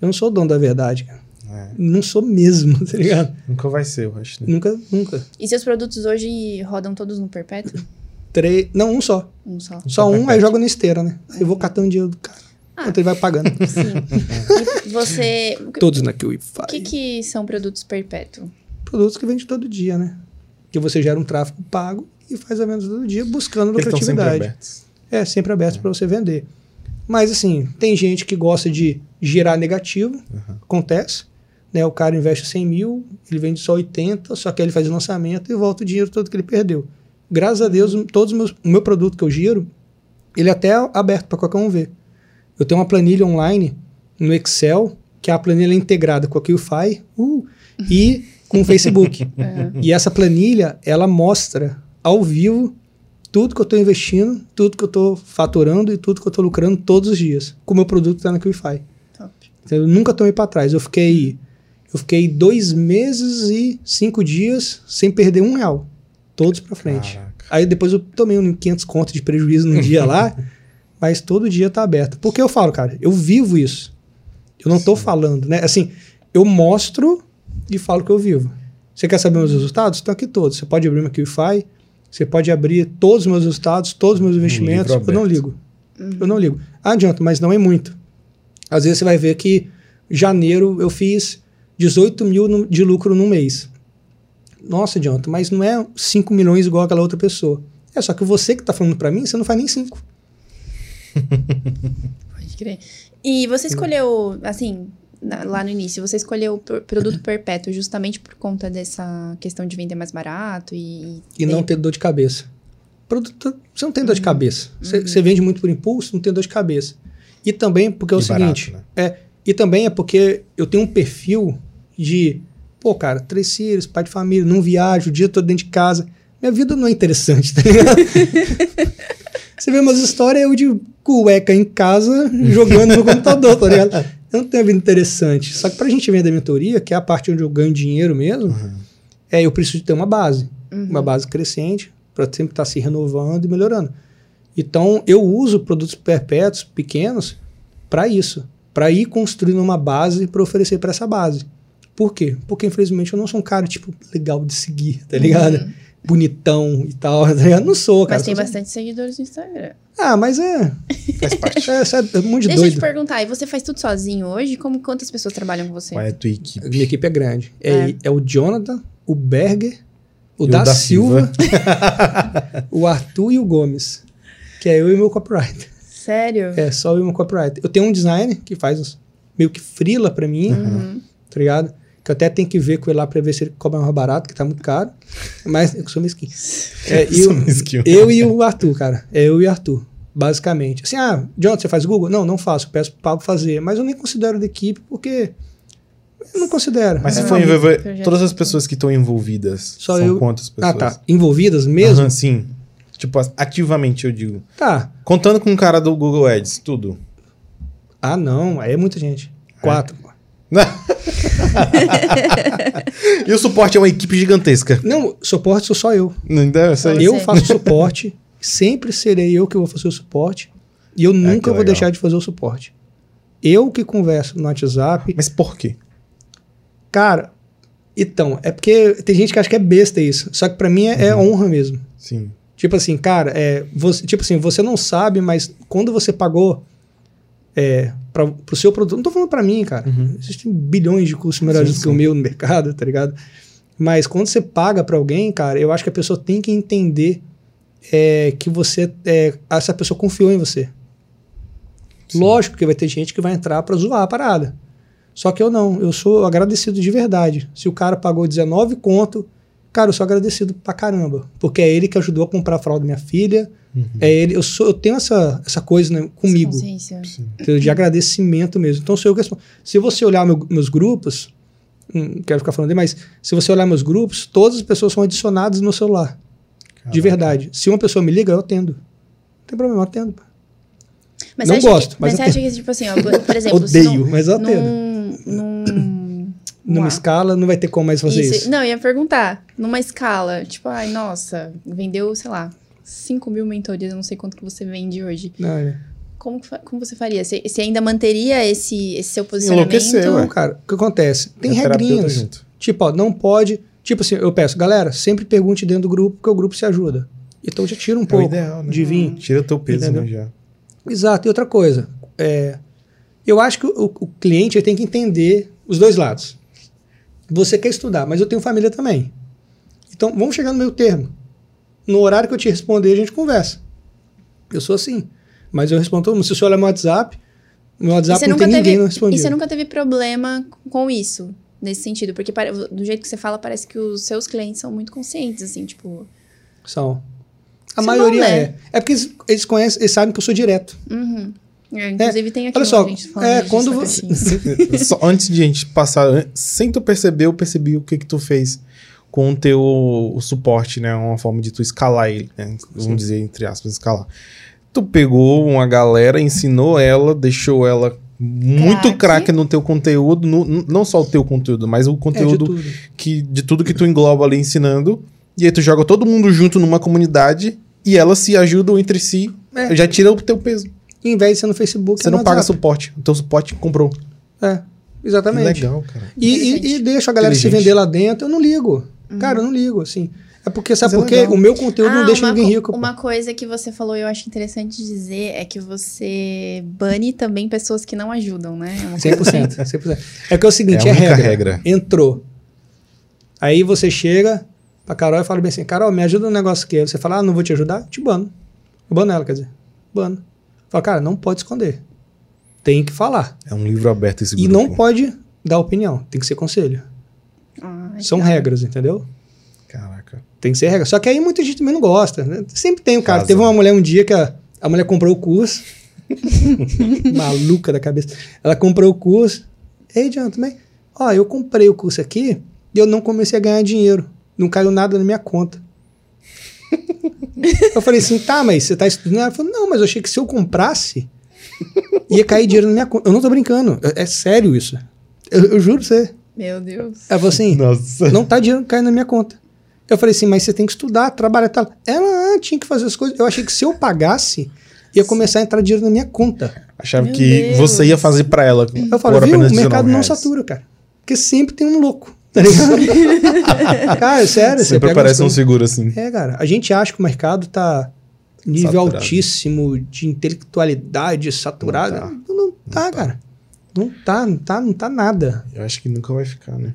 [SPEAKER 3] Eu não sou o dono da verdade, cara.
[SPEAKER 2] É,
[SPEAKER 3] Não sou mesmo, tá ligado?
[SPEAKER 2] nunca vai ser, eu acho. Né?
[SPEAKER 3] Nunca, nunca.
[SPEAKER 1] E seus produtos hoje rodam todos no perpétuo?
[SPEAKER 3] Três. Não, um só.
[SPEAKER 1] Um só.
[SPEAKER 3] Só um,
[SPEAKER 2] perpétuo.
[SPEAKER 3] aí joga na esteira, né? Aí eu vou catando dinheiro do cara.
[SPEAKER 1] Ah.
[SPEAKER 3] Enquanto ele vai pagando.
[SPEAKER 1] Sim. E você.
[SPEAKER 3] Todos na QIFI.
[SPEAKER 1] o que, que são produtos perpétuos?
[SPEAKER 3] Produtos que vende todo dia, né? Que você gera um tráfego pago e faz a venda todo dia buscando
[SPEAKER 2] Eles estão sempre
[SPEAKER 3] lucratividade.
[SPEAKER 2] abertos.
[SPEAKER 3] É, sempre aberto para você vender. Mas assim, tem gente que gosta de girar negativo, acontece. Né? O cara investe 100 mil, ele vende só 80, só que aí ele faz o lançamento e volta o dinheiro todo que ele perdeu. Graças a Deus, todos os meus, o meu produto que eu giro, ele é até aberto para qualquer um ver. Eu tenho uma planilha online no Excel, que a planilha é integrada com a QFI uh, e com o Facebook. E essa planilha, ela mostra ao vivo tudo que eu estou investindo, tudo que eu estou faturando e tudo que eu estou lucrando todos os dias. Com o meu produto está na QIFI.
[SPEAKER 1] Top.
[SPEAKER 3] Então, eu nunca tomei para trás. Eu fiquei, eu fiquei dois meses e cinco dias sem perder um real. Todos para frente.
[SPEAKER 2] Caraca.
[SPEAKER 3] Aí depois eu tomei uns 500 contos de prejuízo num dia lá, mas todo dia tá aberto. Porque eu falo, cara, eu vivo isso. Eu não tô falando, né? Assim, eu mostro e falo que eu vivo. Você quer saber meus resultados? Estão aqui todos. Você pode abrir meu QIFI, você pode abrir todos os meus resultados, todos os meus investimentos.
[SPEAKER 2] livro
[SPEAKER 3] Eu não ligo. Eu não ligo. Ah, adianta, mas não é muito. Às vezes você vai ver que janeiro eu fiz 18 mil no- de lucro num mês. Nossa, adianta, mas não é 5 milhões igual aquela outra pessoa. É só que você que tá falando pra mim, você não faz nem 5.
[SPEAKER 1] Pode crer. E você escolheu, assim, lá no início, você escolheu o pro- produto perpétuo justamente por conta dessa questão de vender mais barato e.
[SPEAKER 3] E não ter dor de cabeça. Produto, você não tem dor de cabeça. Você, você vende muito por impulso, não tem dor de cabeça. E também porque é o
[SPEAKER 2] E barato,
[SPEAKER 3] seguinte.
[SPEAKER 2] né?
[SPEAKER 3] É, e também é porque eu tenho um perfil de, pô, cara, três filhos, pai de família, não viajo, o dia todo dentro de casa. Minha vida não é interessante, tá ligado? você vê umas histórias eu de cueca em casa, jogando no computador, tá ligado? Eu não tenho uma vida interessante. Só que pra gente vender mentoria, que é a parte onde eu ganho dinheiro mesmo, é, eu preciso ter uma base. uma base crescente, para sempre estar se renovando e melhorando. Então, eu uso produtos perpétuos pequenos para isso, para ir construindo uma base para oferecer para essa base. Por quê? Porque, infelizmente, eu não sou um cara, tipo, legal de seguir, tá ligado? Bonitão e tal, tá ligado? Não sou, cara.
[SPEAKER 1] Mas tem
[SPEAKER 3] Sou-
[SPEAKER 1] bastante seguidores no Instagram.
[SPEAKER 3] Ah, mas é.
[SPEAKER 2] Faz parte.
[SPEAKER 3] É, sabe, é muito de
[SPEAKER 1] Deixa eu te
[SPEAKER 3] doido.
[SPEAKER 1] perguntar, e você faz tudo sozinho hoje? Como quantas pessoas trabalham com você?
[SPEAKER 2] Qual é a tua equipe?
[SPEAKER 3] Minha equipe é grande. É,
[SPEAKER 1] É.
[SPEAKER 3] é o Jonathan, o Berger, o
[SPEAKER 2] E
[SPEAKER 3] da, Silva, o Arthur e o Gomes. Que é eu e meu copyright.
[SPEAKER 1] Sério?
[SPEAKER 3] É, só eu e meu copyright. Eu tenho um designer que faz meio que frila pra mim,
[SPEAKER 1] Uhum.
[SPEAKER 3] tá ligado? Que eu até tenho que ver com ele lá pra ver se ele cobra mais barato, que tá muito caro. Mas eu sou mesquinho. É, e
[SPEAKER 2] mesquinho.
[SPEAKER 3] eu e o Arthur, cara. É eu e o Arthur, basicamente. Assim, ah, Jonathan, você faz Google? Não, não faço. Eu peço pro Pablo fazer. Mas eu nem considero da equipe, porque eu não considero.
[SPEAKER 2] Mas
[SPEAKER 3] É
[SPEAKER 2] se for envolver todas as pessoas que estão envolvidas,
[SPEAKER 3] Só
[SPEAKER 2] são
[SPEAKER 3] eu-
[SPEAKER 2] quantas pessoas?
[SPEAKER 3] Ah, tá. Envolvidas mesmo?
[SPEAKER 2] Aham, sim. Tipo, ativamente eu digo.
[SPEAKER 3] Tá.
[SPEAKER 2] Contando com o cara do Google Ads, tudo.
[SPEAKER 3] Ah, não. Aí é muita gente. Quatro. pô.
[SPEAKER 2] e o suporte é uma equipe gigantesca.
[SPEAKER 3] Não, suporte sou só eu.
[SPEAKER 2] Não deve ser.
[SPEAKER 3] Eu faço suporte. sempre serei eu que vou fazer o suporte. E eu nunca
[SPEAKER 2] É, que
[SPEAKER 3] vou
[SPEAKER 2] legal.
[SPEAKER 3] deixar de fazer o suporte. Eu que converso no WhatsApp.
[SPEAKER 2] Mas por quê?
[SPEAKER 3] Cara, então, é porque tem gente que acha que é besta isso. Só que pra mim é, é honra mesmo.
[SPEAKER 2] Sim.
[SPEAKER 3] Tipo assim, cara, é, você, tipo assim, você não sabe, mas quando você pagou é, pra, pro seu produto, não tô falando pra mim, cara. Existem bilhões de cursos melhores
[SPEAKER 2] Sim,
[SPEAKER 3] do que o
[SPEAKER 2] sim.
[SPEAKER 3] meu no mercado, tá ligado? Mas quando você paga pra alguém, cara, eu acho que a pessoa tem que entender é, que você, é, essa pessoa confiou em você.
[SPEAKER 2] Sim.
[SPEAKER 3] Lógico que vai ter gente que vai entrar pra zoar a parada. Só que eu não, eu sou agradecido de verdade. Se o cara pagou 19 conto, cara, eu sou agradecido pra caramba. Porque é ele que ajudou a comprar a fralda da minha filha.
[SPEAKER 2] Uhum.
[SPEAKER 3] É ele, eu, sou, eu tenho essa, essa coisa né, comigo, de agradecimento mesmo. Então sou eu que respondo. Se você olhar meu- meus grupos, hum, não quero ficar falando aí, mas se você olhar meus grupos, todas as pessoas são adicionadas no meu celular. De
[SPEAKER 2] Caraca.
[SPEAKER 3] verdade. Se uma pessoa me liga, eu atendo. Não tem problema, eu atendo.
[SPEAKER 1] Mas
[SPEAKER 3] Não gosto,
[SPEAKER 1] que, mas
[SPEAKER 3] mas
[SPEAKER 1] você acha que, tipo assim, ó, por exemplo, se
[SPEAKER 3] Odeio,
[SPEAKER 1] num-
[SPEAKER 3] mas eu atendo.
[SPEAKER 1] num, num,
[SPEAKER 3] Numa
[SPEAKER 1] uma-
[SPEAKER 3] escala, não vai ter como mais fazer isso.
[SPEAKER 1] Não, eu ia perguntar, numa escala, tipo, ai, nossa, vendeu, sei lá, 5 mil mentorias, eu não sei quanto que você vende hoje.
[SPEAKER 3] Não, é.
[SPEAKER 1] Como, como você faria? Você, você ainda manteria esse, esse seu posicionamento?
[SPEAKER 2] Enlouqueceu, ué.
[SPEAKER 3] cara, o que acontece? Tem
[SPEAKER 2] É
[SPEAKER 3] regrinhas. Tipo, ó, não pode. Tipo assim, eu peço, galera, sempre pergunte dentro do grupo, porque o grupo se ajuda. Então já tira um
[SPEAKER 2] É
[SPEAKER 3] pouco
[SPEAKER 2] ideal, né?
[SPEAKER 3] de vir.
[SPEAKER 2] Tira teu peso,
[SPEAKER 3] Entendeu?
[SPEAKER 2] né, já.
[SPEAKER 3] Exato. E outra coisa, é, eu acho que o, o cliente ele tem que entender os dois lados. Você quer estudar, mas eu tenho família também. Então vamos chegar no meio termo. No horário que eu te responder, a gente conversa. Eu sou assim. Mas eu respondo todo mundo. Se você olhar meu WhatsApp, meu
[SPEAKER 1] E
[SPEAKER 3] WhatsApp não tem ninguém
[SPEAKER 1] teve,
[SPEAKER 3] não
[SPEAKER 1] e
[SPEAKER 3] respondido.
[SPEAKER 1] você nunca teve problema com isso, nesse sentido? Porque do jeito que você fala, parece que os seus clientes são muito conscientes, assim, tipo...
[SPEAKER 3] São. A
[SPEAKER 1] é
[SPEAKER 3] maioria
[SPEAKER 1] né?
[SPEAKER 3] é. É porque eles, eles conhecem, eles sabem que eu sou direto.
[SPEAKER 1] Uhum. É, inclusive tem aqui
[SPEAKER 3] olha só,
[SPEAKER 1] gente falando
[SPEAKER 3] é,
[SPEAKER 1] disso
[SPEAKER 3] quando
[SPEAKER 1] na
[SPEAKER 3] você-.
[SPEAKER 2] Só antes de a gente passar, sem tu perceber, eu percebi o que que tu fez com o teu o suporte, né? Uma forma de tu escalar ele, né? Vamos dizer, entre aspas, escalar. Tu pegou uma galera, ensinou ela, deixou ela muito
[SPEAKER 1] Craque.
[SPEAKER 2] no teu conteúdo, no- não só o teu conteúdo, mas o
[SPEAKER 3] É, de
[SPEAKER 2] conteúdo que, de tudo que tu engloba ali ensinando. E aí tu joga todo mundo junto numa comunidade e elas se ajudam entre si.
[SPEAKER 3] É.
[SPEAKER 2] Já tira o teu peso.
[SPEAKER 3] Em vez de ser no Facebook,
[SPEAKER 2] Você
[SPEAKER 3] é no
[SPEAKER 2] não paga
[SPEAKER 3] WhatsApp.
[SPEAKER 2] suporte. O teu suporte comprou.
[SPEAKER 3] É, exatamente.
[SPEAKER 2] Que legal, cara.
[SPEAKER 3] E, e, e deixa a galera se vender lá dentro, eu não ligo. Cara, eu não ligo, assim. É porque, sabe
[SPEAKER 2] é
[SPEAKER 3] por quê? O meu conteúdo não
[SPEAKER 1] Ah,
[SPEAKER 3] deixa
[SPEAKER 1] uma
[SPEAKER 3] ninguém
[SPEAKER 1] co-
[SPEAKER 3] rico. pô.
[SPEAKER 1] Uma coisa que você falou e eu acho interessante dizer é que você bane também pessoas que não ajudam, né? É uma coisa
[SPEAKER 3] 100%, 100%. É que é o seguinte,
[SPEAKER 2] É
[SPEAKER 3] é,
[SPEAKER 2] a única
[SPEAKER 3] regra.
[SPEAKER 2] regra.
[SPEAKER 3] Entrou. Aí você chega pra Carol e fala bem assim, Carol, me ajuda no negócio aqui. Aí você fala, ah, não vou te ajudar? Te bano. Eu bano ela, quer dizer. Bano. Fala, cara, não pode esconder. Tem que falar.
[SPEAKER 2] É um livro aberto esse
[SPEAKER 3] E
[SPEAKER 2] grupo.
[SPEAKER 3] não pode dar opinião. Tem que ser conselho.
[SPEAKER 1] Ai,
[SPEAKER 3] São
[SPEAKER 1] cara.
[SPEAKER 3] regras, entendeu?
[SPEAKER 2] Caraca.
[SPEAKER 3] Tem que ser regra. Só que aí muita gente também não gosta. Né? Sempre tem um cara.
[SPEAKER 2] Casa.
[SPEAKER 3] Teve uma mulher um dia que a, a mulher comprou o curso. Maluca da cabeça. Ela comprou o curso. Ei, John, também. Ó, eu comprei o curso aqui e eu não comecei a ganhar dinheiro. Não caiu nada na minha conta. eu falei assim, tá, mas você tá estudando? Ela falou, não, mas eu achei que se eu comprasse, ia cair dinheiro na minha conta. Eu não tô brincando. É, é sério isso. Eu, eu juro pra você.
[SPEAKER 1] Meu Deus.
[SPEAKER 3] Ela falou assim,
[SPEAKER 2] Nossa.
[SPEAKER 3] não tá dinheiro caindo na minha conta. Eu falei assim, mas você tem que estudar, trabalhar, tal. Ela ah, tinha que fazer as coisas. Eu achei que se eu pagasse, ia começar a entrar dinheiro na minha conta.
[SPEAKER 2] Achava
[SPEAKER 1] Meu
[SPEAKER 2] que
[SPEAKER 1] Deus.
[SPEAKER 2] você ia fazer pra ela.
[SPEAKER 3] Eu falo,
[SPEAKER 2] por
[SPEAKER 3] viu? O mercado não
[SPEAKER 2] R$19,00.
[SPEAKER 3] satura, cara. Porque sempre tem um louco, tá ligado? cara, sério. você
[SPEAKER 2] Sempre
[SPEAKER 3] pega
[SPEAKER 2] aparece um seguro assim.
[SPEAKER 3] É, cara. A gente acha que o mercado tá nível
[SPEAKER 2] Saturado.
[SPEAKER 3] altíssimo de intelectualidade saturada.
[SPEAKER 2] Não
[SPEAKER 3] Não, não tá, cara. Não tá, não tá, não tá nada
[SPEAKER 2] Eu acho que nunca vai ficar, né?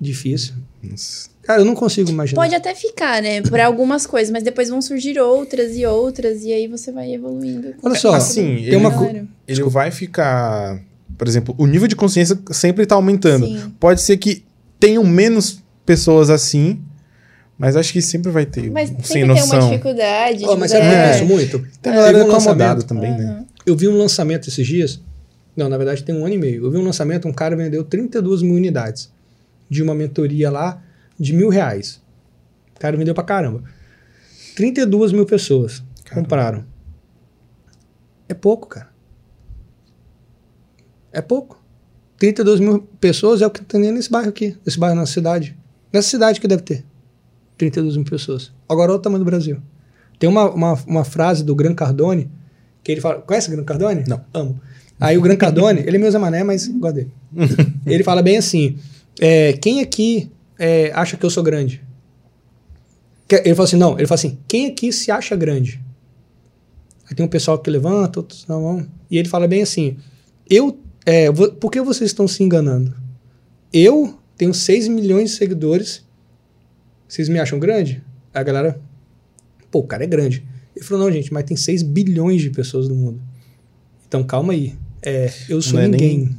[SPEAKER 3] difícil.
[SPEAKER 2] Nossa.
[SPEAKER 3] Cara, eu não consigo imaginar.
[SPEAKER 1] Pode até ficar, né? Por algumas coisas, mas depois vão surgir outras e outras, e aí você vai evoluindo.
[SPEAKER 3] Olha só,
[SPEAKER 2] Assim,
[SPEAKER 3] tem
[SPEAKER 2] ele-
[SPEAKER 3] uma co-.
[SPEAKER 2] Ele vai ficar. Por exemplo, o nível de consciência sempre tá aumentando.
[SPEAKER 1] Sim.
[SPEAKER 2] Pode ser que tenham menos pessoas assim, mas acho que sempre vai ter.
[SPEAKER 1] Mas
[SPEAKER 2] sem
[SPEAKER 1] sempre tem uma
[SPEAKER 2] noção.
[SPEAKER 1] Dificuldade.
[SPEAKER 3] Oh, mas sabe que eu
[SPEAKER 2] É.
[SPEAKER 3] penso muito?
[SPEAKER 2] Tem
[SPEAKER 3] Teve
[SPEAKER 2] galera
[SPEAKER 3] um
[SPEAKER 2] também, né?
[SPEAKER 1] Aham.
[SPEAKER 3] Eu vi um lançamento esses dias. Não, na verdade tem um ano e meio. Eu vi um lançamento, um cara vendeu 32 mil unidades de uma mentoria lá de mil reais. O cara vendeu pra caramba. 32 mil pessoas
[SPEAKER 2] Caramba.
[SPEAKER 3] compraram. É pouco, cara. É pouco. 32 mil pessoas é o que tem nesse bairro aqui. Nesse bairro, na cidade. Nessa cidade que deve ter. 32 mil pessoas. Agora olha o tamanho do Brasil. Tem uma, uma, uma frase do Gran Cardone que ele fala. Conhece o Gran Cardone?
[SPEAKER 2] Não.
[SPEAKER 3] Amo. Aí o Gran Cardone, ele é meu Zé Mané, mas gosto dele. ele fala bem assim: é, quem aqui é, acha que eu sou grande? Ele fala assim: não, ele fala assim: quem aqui se acha grande? Aí tem um pessoal que levanta, outros não. E ele fala bem assim: eu. É, vo- por que vocês estão se enganando? Eu tenho 6 milhões de seguidores. Vocês me acham grande? Aí a galera. Pô, o cara é grande. Ele falou: não, gente, mas tem 6 bilhões de pessoas no mundo. Então calma aí. É, eu sou
[SPEAKER 2] Não é
[SPEAKER 3] ninguém.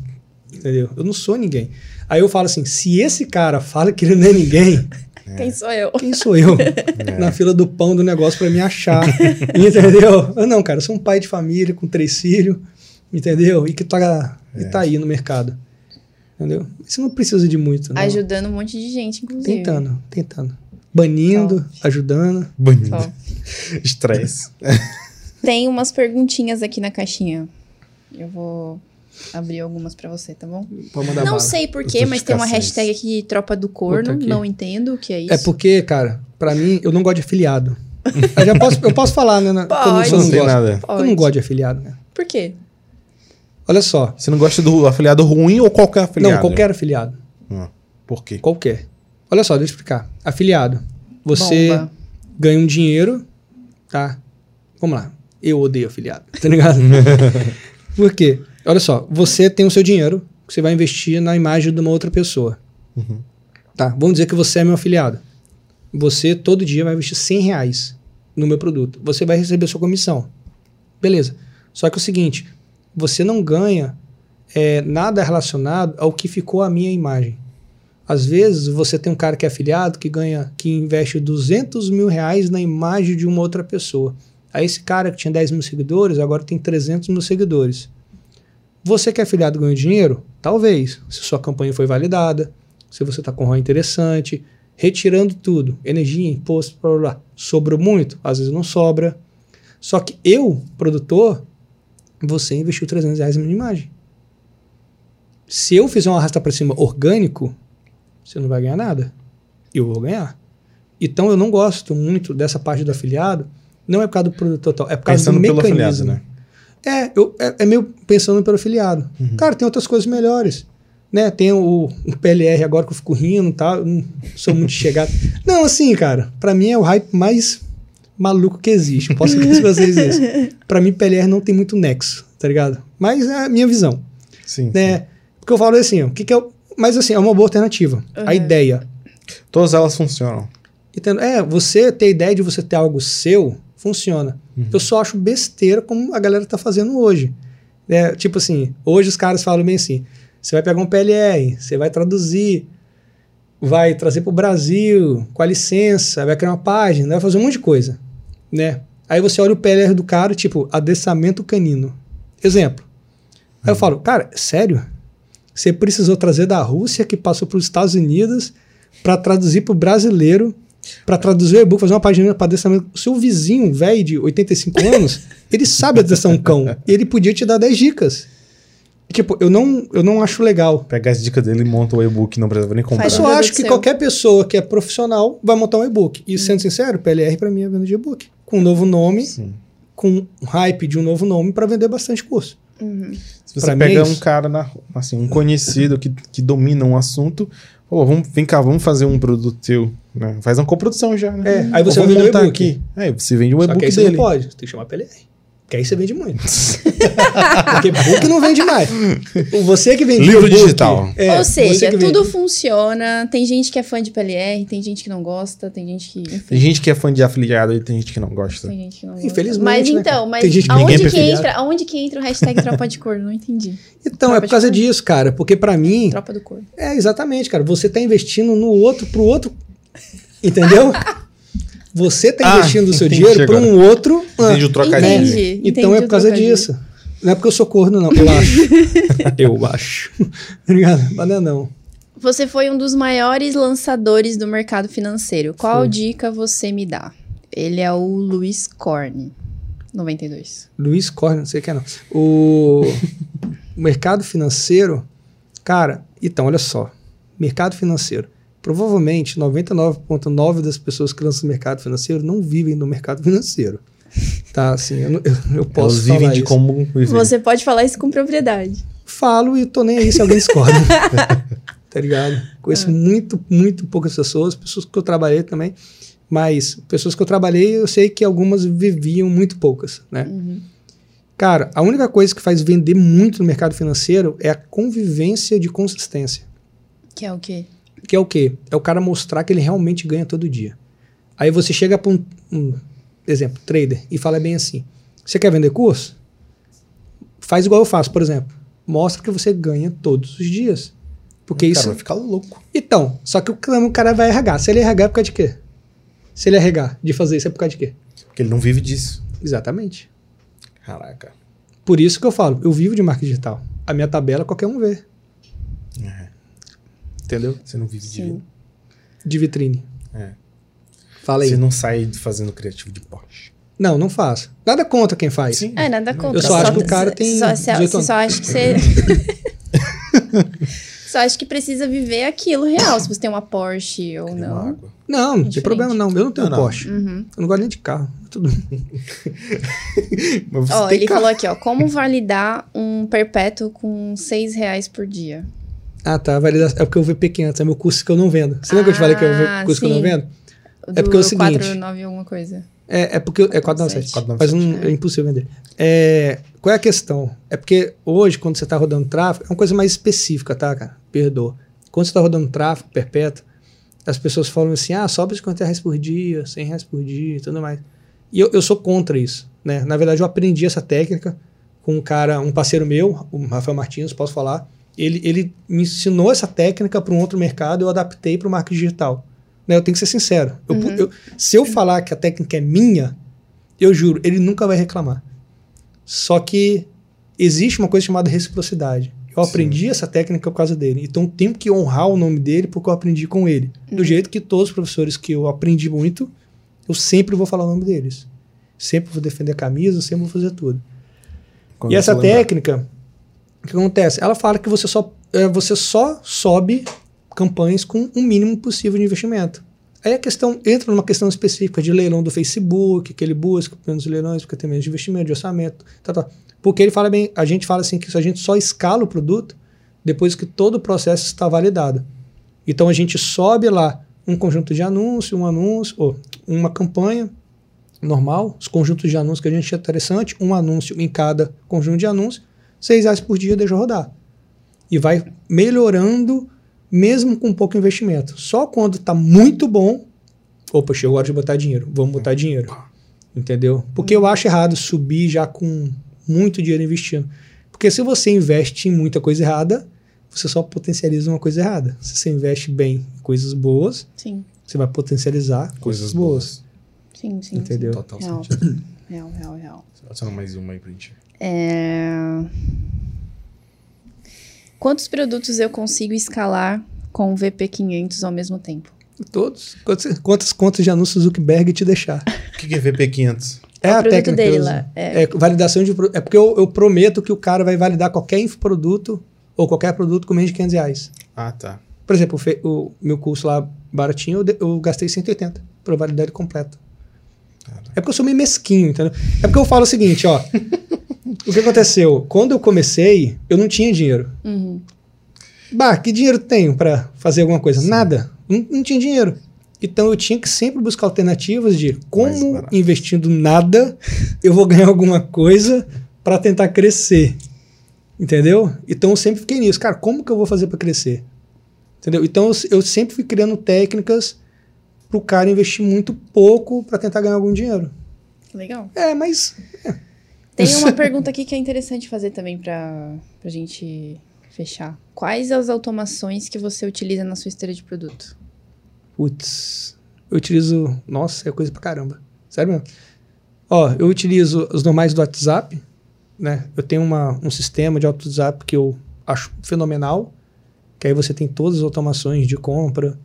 [SPEAKER 3] Entendeu? Eu não sou ninguém. Aí eu falo assim: se esse cara fala que ele não é ninguém,
[SPEAKER 1] Quem sou eu?
[SPEAKER 3] quem sou eu? Na fila do pão do negócio pra me achar. entendeu? Eu não, cara, eu sou um pai de família com três filhos, entendeu? E que tá, e tá aí no mercado. Entendeu? Você não precisa de muito, não.
[SPEAKER 1] Ajudando um monte de gente, inclusive.
[SPEAKER 3] Tentando, tentando. Banindo, ajudando.
[SPEAKER 2] Bonito.
[SPEAKER 1] Só.
[SPEAKER 2] Estresse.
[SPEAKER 1] Tem umas perguntinhas aqui na caixinha. Eu vou abrir algumas pra você, tá bom?
[SPEAKER 3] Pode mandar
[SPEAKER 1] não
[SPEAKER 3] bala.
[SPEAKER 1] sei porquê, mas tem uma hashtag aqui, tropa do corno. Não entendo o que é isso.
[SPEAKER 3] É porque, cara, pra mim, eu não gosto de afiliado. eu, já posso, eu posso falar, né? na- eu não,
[SPEAKER 1] Pode.
[SPEAKER 3] eu não
[SPEAKER 2] Não nada.
[SPEAKER 3] Eu
[SPEAKER 1] Pode.
[SPEAKER 3] não gosto de afiliado, né?
[SPEAKER 1] Por quê?
[SPEAKER 3] Olha só.
[SPEAKER 2] Você não gosta do afiliado ruim ou qualquer afiliado?
[SPEAKER 3] Não, qualquer afiliado.
[SPEAKER 2] Ah, por quê?
[SPEAKER 3] Qualquer. Olha só, deixa eu explicar. Afiliado. Você
[SPEAKER 1] Bomba.
[SPEAKER 3] ganha um dinheiro, tá? Vamos lá. Eu odeio afiliado, tá ligado? Por quê? Olha só, você tem o seu dinheiro que você vai investir na imagem de uma outra pessoa.
[SPEAKER 2] Uhum.
[SPEAKER 3] Tá, vamos dizer que você é meu afiliado. Você todo dia vai investir 100 reais no meu produto. Você vai receber sua comissão. Beleza. Só que é o seguinte, você não ganha é, nada relacionado ao que ficou a minha imagem. Às vezes você tem um cara que é afiliado que ganha, que investe 200 mil reais na imagem de uma outra pessoa. Aí esse cara que tinha 10 mil seguidores agora tem 300 mil seguidores. Você que é afiliado ganha dinheiro? Talvez. Se sua campanha foi validada, se você está com ROI interessante, retirando tudo, energia, imposto, blá, blá, blá. Sobrou muito? Às vezes não sobra. Só que eu, produtor, você investiu 300 reais na minha imagem. Se eu fizer um arrasta para cima orgânico, você não vai ganhar nada. Eu vou ganhar. Então eu não gosto muito dessa parte do afiliado. Não é por causa do produto total, é por causa
[SPEAKER 2] Pensando
[SPEAKER 3] do
[SPEAKER 2] pelo
[SPEAKER 3] mecanismo.
[SPEAKER 2] afiliado, né?
[SPEAKER 3] É, eu, é, é meio pensando pelo afiliado. Cara, tem outras coisas melhores. Né? Tem o, o PLR agora que eu fico rindo e tal. Eu não sou muito chegado. Não, assim, cara, pra mim é o hype mais maluco que existe. Eu Posso dizer pra vocês isso. Pra mim, PLR não tem muito nexo, tá ligado? Mas é a minha visão.
[SPEAKER 2] Sim.
[SPEAKER 3] Né? Porque eu falo assim, o que, que é. o- Mas assim, é uma boa alternativa. A
[SPEAKER 1] Uhum.
[SPEAKER 3] ideia.
[SPEAKER 2] Todas elas funcionam.
[SPEAKER 3] Entendo? É, você ter a ideia de você ter algo seu, funciona.
[SPEAKER 2] Uhum.
[SPEAKER 3] Eu só acho besteira como a galera tá fazendo hoje. É, tipo assim, hoje os caras falam bem assim: você vai pegar um PLR, você vai traduzir, vai trazer pro Brasil, com a licença, vai criar uma página, vai fazer um monte de coisa. Né? Aí você olha o PLR do cara, tipo, adestramento canino. Exemplo. Aí eu falo, cara, sério? Você precisou trazer da Rússia, que passou para os Estados Unidos, para traduzir para o brasileiro, para traduzir o e-book, fazer uma página para adestramento. O seu vizinho, velho de 85 anos, ele sabe adestrar um cão. E ele podia te dar 10 dicas. Tipo, eu não, eu não acho legal.
[SPEAKER 2] Pega as dicas dele e monta o e-book, não precisa nem comprar.
[SPEAKER 3] Eu só acho que
[SPEAKER 1] seu.
[SPEAKER 3] qualquer pessoa que é profissional vai montar um e-book. E sendo sincero, PLR pra mim é venda de e-book. Com um novo nome,
[SPEAKER 2] Sim.
[SPEAKER 3] com um hype de um novo nome pra vender bastante curso.
[SPEAKER 1] Uhum.
[SPEAKER 2] Se você
[SPEAKER 3] Pra é
[SPEAKER 2] um cara, na, assim, um conhecido que, que domina um assunto, pô, vamos, vem cá, vamos fazer um produto teu. Né? Faz uma coprodução já, né?
[SPEAKER 3] É, aí você vai vender o
[SPEAKER 2] montar
[SPEAKER 3] e-book.
[SPEAKER 2] aqui. Aí você vende o
[SPEAKER 3] Só que
[SPEAKER 2] e-book
[SPEAKER 3] aí você
[SPEAKER 2] dele.
[SPEAKER 3] não pode, você tem que chamar PLR. Porque aí você vende muito. Porque e-book não vende mais. Você que vende
[SPEAKER 2] Livro
[SPEAKER 3] e-book,
[SPEAKER 2] digital.
[SPEAKER 3] é,
[SPEAKER 1] Ou seja,
[SPEAKER 3] que vende.
[SPEAKER 1] tudo funciona. Tem gente que é fã de PLR, tem gente que não gosta, tem gente que. Enfim,
[SPEAKER 2] Tem gente que é fã de afiliado e tem gente que não gosta.
[SPEAKER 1] tem gente que não gosta.
[SPEAKER 3] Infelizmente,
[SPEAKER 1] Mas
[SPEAKER 3] né,
[SPEAKER 1] então, mas
[SPEAKER 3] Tem gente que
[SPEAKER 1] aonde, que
[SPEAKER 2] prefere.
[SPEAKER 1] entra, aonde que entra o hashtag tropa de cor? Não entendi.
[SPEAKER 3] Então,
[SPEAKER 1] Tropa
[SPEAKER 3] é por causa disso, cara. Porque pra mim,
[SPEAKER 1] Tropa do cor.
[SPEAKER 3] é exatamente, cara. Você tá investindo no outro, pro outro. Entendeu? Você tá
[SPEAKER 2] Ah,
[SPEAKER 3] investindo o seu
[SPEAKER 2] entendi
[SPEAKER 3] dinheiro pra
[SPEAKER 2] agora.
[SPEAKER 3] um outro. ah,
[SPEAKER 2] Entende o trocadilho?
[SPEAKER 1] Entendi.
[SPEAKER 3] Então
[SPEAKER 1] entendi
[SPEAKER 3] é por causa disso. Não é porque eu sou corno, não. Eu acho. eu acho. Ligado? Mas não é não.
[SPEAKER 1] Você foi um dos maiores lançadores do mercado financeiro. Qual
[SPEAKER 3] Foi.
[SPEAKER 1] dica você me dá? Ele é o Luiz Corne, 92.
[SPEAKER 3] Luiz Corne, não sei o que é não. O o mercado financeiro, cara, então, olha só. Mercado financeiro. Provavelmente 99,9% das pessoas que lançam no mercado financeiro não vivem no mercado financeiro. Tá, assim, eu, eu, eu posso
[SPEAKER 2] Elas vivem
[SPEAKER 3] falar
[SPEAKER 2] de
[SPEAKER 3] isso.
[SPEAKER 2] como viver.
[SPEAKER 1] Você pode falar isso com propriedade.
[SPEAKER 3] Falo e tô nem aí se alguém discorda. tá ligado? Conheço muito, muito poucas pessoas, pessoas que eu trabalhei também, mas pessoas que eu trabalhei, eu sei que algumas viviam muito poucas, né? Cara, a única coisa que faz vender muito no mercado financeiro é a convivência de consistência.
[SPEAKER 1] Que é o quê?
[SPEAKER 3] Que é o quê? É o cara mostrar que ele realmente ganha todo dia. Aí você chega para um, um exemplo, trader, e fala bem assim: você quer vender curso? Faz igual eu faço, por exemplo. Mostra que você ganha todos os dias. Porque
[SPEAKER 2] o cara
[SPEAKER 3] isso.
[SPEAKER 2] vai ficar louco.
[SPEAKER 3] Então, só que o cara- o cara vai RH. Se ele RH é por causa de quê? Se ele RH de fazer isso é por causa de quê?
[SPEAKER 2] Porque ele não vive disso.
[SPEAKER 3] Exatamente.
[SPEAKER 2] Caraca.
[SPEAKER 3] Por isso que eu falo, eu vivo de marketing digital. A minha tabela qualquer um vê.
[SPEAKER 2] É.
[SPEAKER 3] Entendeu?
[SPEAKER 2] Você não vive de.
[SPEAKER 3] De vitrine.
[SPEAKER 2] É.
[SPEAKER 3] Fala aí.
[SPEAKER 2] Você não sai fazendo criativo de Porsche.
[SPEAKER 3] Não, não faço. Nada contra quem faz.
[SPEAKER 2] Sim.
[SPEAKER 1] É, nada contra.
[SPEAKER 3] Eu só acho que o cara tem
[SPEAKER 1] Só, só,
[SPEAKER 3] 18
[SPEAKER 1] só,
[SPEAKER 3] anos.
[SPEAKER 1] só acho que você... só acho que precisa viver aquilo real, se você tem uma Porsche ou
[SPEAKER 2] Tem
[SPEAKER 1] não.
[SPEAKER 3] Não, não tem
[SPEAKER 1] Diferente.
[SPEAKER 3] problema não. Eu não tenho
[SPEAKER 2] Não, não.
[SPEAKER 3] Porsche.
[SPEAKER 1] Uhum.
[SPEAKER 3] Eu não gosto nem de carro. Tudo.
[SPEAKER 2] Mas você
[SPEAKER 1] Ó,
[SPEAKER 2] tem
[SPEAKER 1] ele
[SPEAKER 2] carro.
[SPEAKER 1] falou aqui, ó, como validar um perpétuo com 6 reais por dia?
[SPEAKER 3] Ah, tá. Validação. É porque eu VP 500. É meu curso que eu não vendo. Você lembra que eu te falei que é o
[SPEAKER 1] Ah,
[SPEAKER 3] curso que eu não
[SPEAKER 1] sim.
[SPEAKER 3] vendo?
[SPEAKER 1] Do
[SPEAKER 3] É porque é o seguinte.
[SPEAKER 1] 499 alguma coisa.
[SPEAKER 3] É, é porque. É 497.
[SPEAKER 2] 497.
[SPEAKER 3] Mas não, é impossível vender. É, qual é a questão? É porque hoje, quando você está rodando tráfego, é uma coisa mais específica, tá, cara? Perdoa. Quando você está rodando tráfego perpétuo, as pessoas falam assim: ah, sobe 50 reais por dia, 100 reais por dia e tudo mais. E eu, eu sou contra isso. Né? Na verdade, eu aprendi essa técnica com um cara, um parceiro meu, o Rafael Martins, posso falar. Ele, ele me ensinou essa técnica para um outro mercado, eu adaptei para o marketing digital. Né? Eu tenho que ser sincero. Eu
[SPEAKER 1] Uhum.
[SPEAKER 3] eu- se eu falar que a técnica é minha, eu juro, ele nunca vai reclamar. Só que existe uma coisa chamada reciprocidade. Eu
[SPEAKER 2] Sim.
[SPEAKER 3] aprendi essa técnica por causa dele. Então tenho que honrar o nome dele porque eu aprendi com ele. Do jeito que todos os professores que eu aprendi muito, eu sempre vou falar o nome deles. Sempre vou defender a camisa, sempre vou fazer tudo.
[SPEAKER 2] Quando
[SPEAKER 3] e essa técnica, o que acontece? Ela fala que você só, é, você só sobe campanhas com o mínimo possível de investimento. Aí a questão entra numa questão específica de leilão do Facebook, que ele busca menos leilões, porque tem menos investimento, de orçamento, tá, tá. Porque ele fala bem, a gente fala assim que a gente só escala o produto depois que todo o processo está validado. Então a gente sobe lá um conjunto de anúncios, um anúncio, ou uma campanha normal, os conjuntos de anúncios que a gente acha interessante, um anúncio em cada conjunto de anúncios, seis reais por dia deixa rodar. E vai melhorando, mesmo com pouco investimento. Só quando está muito bom, opa, chegou a hora de botar dinheiro, vamos botar dinheiro. Entendeu? Porque eu acho errado subir já com muito dinheiro investindo. Porque se você investe em muita coisa errada, você só potencializa uma coisa errada. Se você investe bem em coisas boas,
[SPEAKER 1] Sim,
[SPEAKER 3] você vai potencializar
[SPEAKER 2] Coisas boas.
[SPEAKER 1] sim, sim.
[SPEAKER 3] Entendeu?
[SPEAKER 2] Total
[SPEAKER 1] Real.
[SPEAKER 2] sentido.
[SPEAKER 1] Real, real, real.
[SPEAKER 2] Adiciona mais uma aí pra gente.
[SPEAKER 1] É... Quantos produtos eu consigo escalar com o VP500 ao mesmo tempo?
[SPEAKER 3] Todos. Quantas, quantas contas de anúncios Zuckerberg te deixar?
[SPEAKER 2] O que que é VP500?
[SPEAKER 3] É
[SPEAKER 1] o
[SPEAKER 3] a
[SPEAKER 1] produto
[SPEAKER 3] técnica
[SPEAKER 1] dele lá. É.
[SPEAKER 3] É, validação de produto. É porque eu, eu prometo que o cara vai validar qualquer infoproduto ou qualquer produto com menos de 500 reais.
[SPEAKER 2] Ah, tá.
[SPEAKER 3] Por exemplo, o, o meu curso lá baratinho, eu, de- eu gastei 180 para validar ele completo. É porque eu sou meio mesquinho, entendeu? É porque eu falo o seguinte, ó. o que aconteceu? Quando eu comecei, eu não tinha dinheiro.
[SPEAKER 1] Uhum.
[SPEAKER 3] Bah, que dinheiro tenho para fazer alguma coisa? Nada. Não, não tinha dinheiro. Então eu tinha que sempre buscar alternativas de como investindo nada eu vou ganhar alguma coisa para tentar crescer. Entendeu? Então eu sempre fiquei nisso. Cara, como que eu vou fazer para crescer? Entendeu? Então eu, eu sempre fui criando técnicas pro cara investir muito pouco para tentar ganhar algum dinheiro.
[SPEAKER 1] Legal.
[SPEAKER 3] É, mas
[SPEAKER 1] Tem uma pergunta aqui que é interessante fazer também pra, pra gente fechar. Quais as automações que você utiliza na sua esteira de produto?
[SPEAKER 3] Putz, eu utilizo. Nossa, é coisa pra caramba. Sério mesmo. Ó, eu utilizo os normais do WhatsApp, né? Eu tenho uma, um sistema de WhatsApp que eu acho fenomenal. Que aí você tem todas as automações de compra,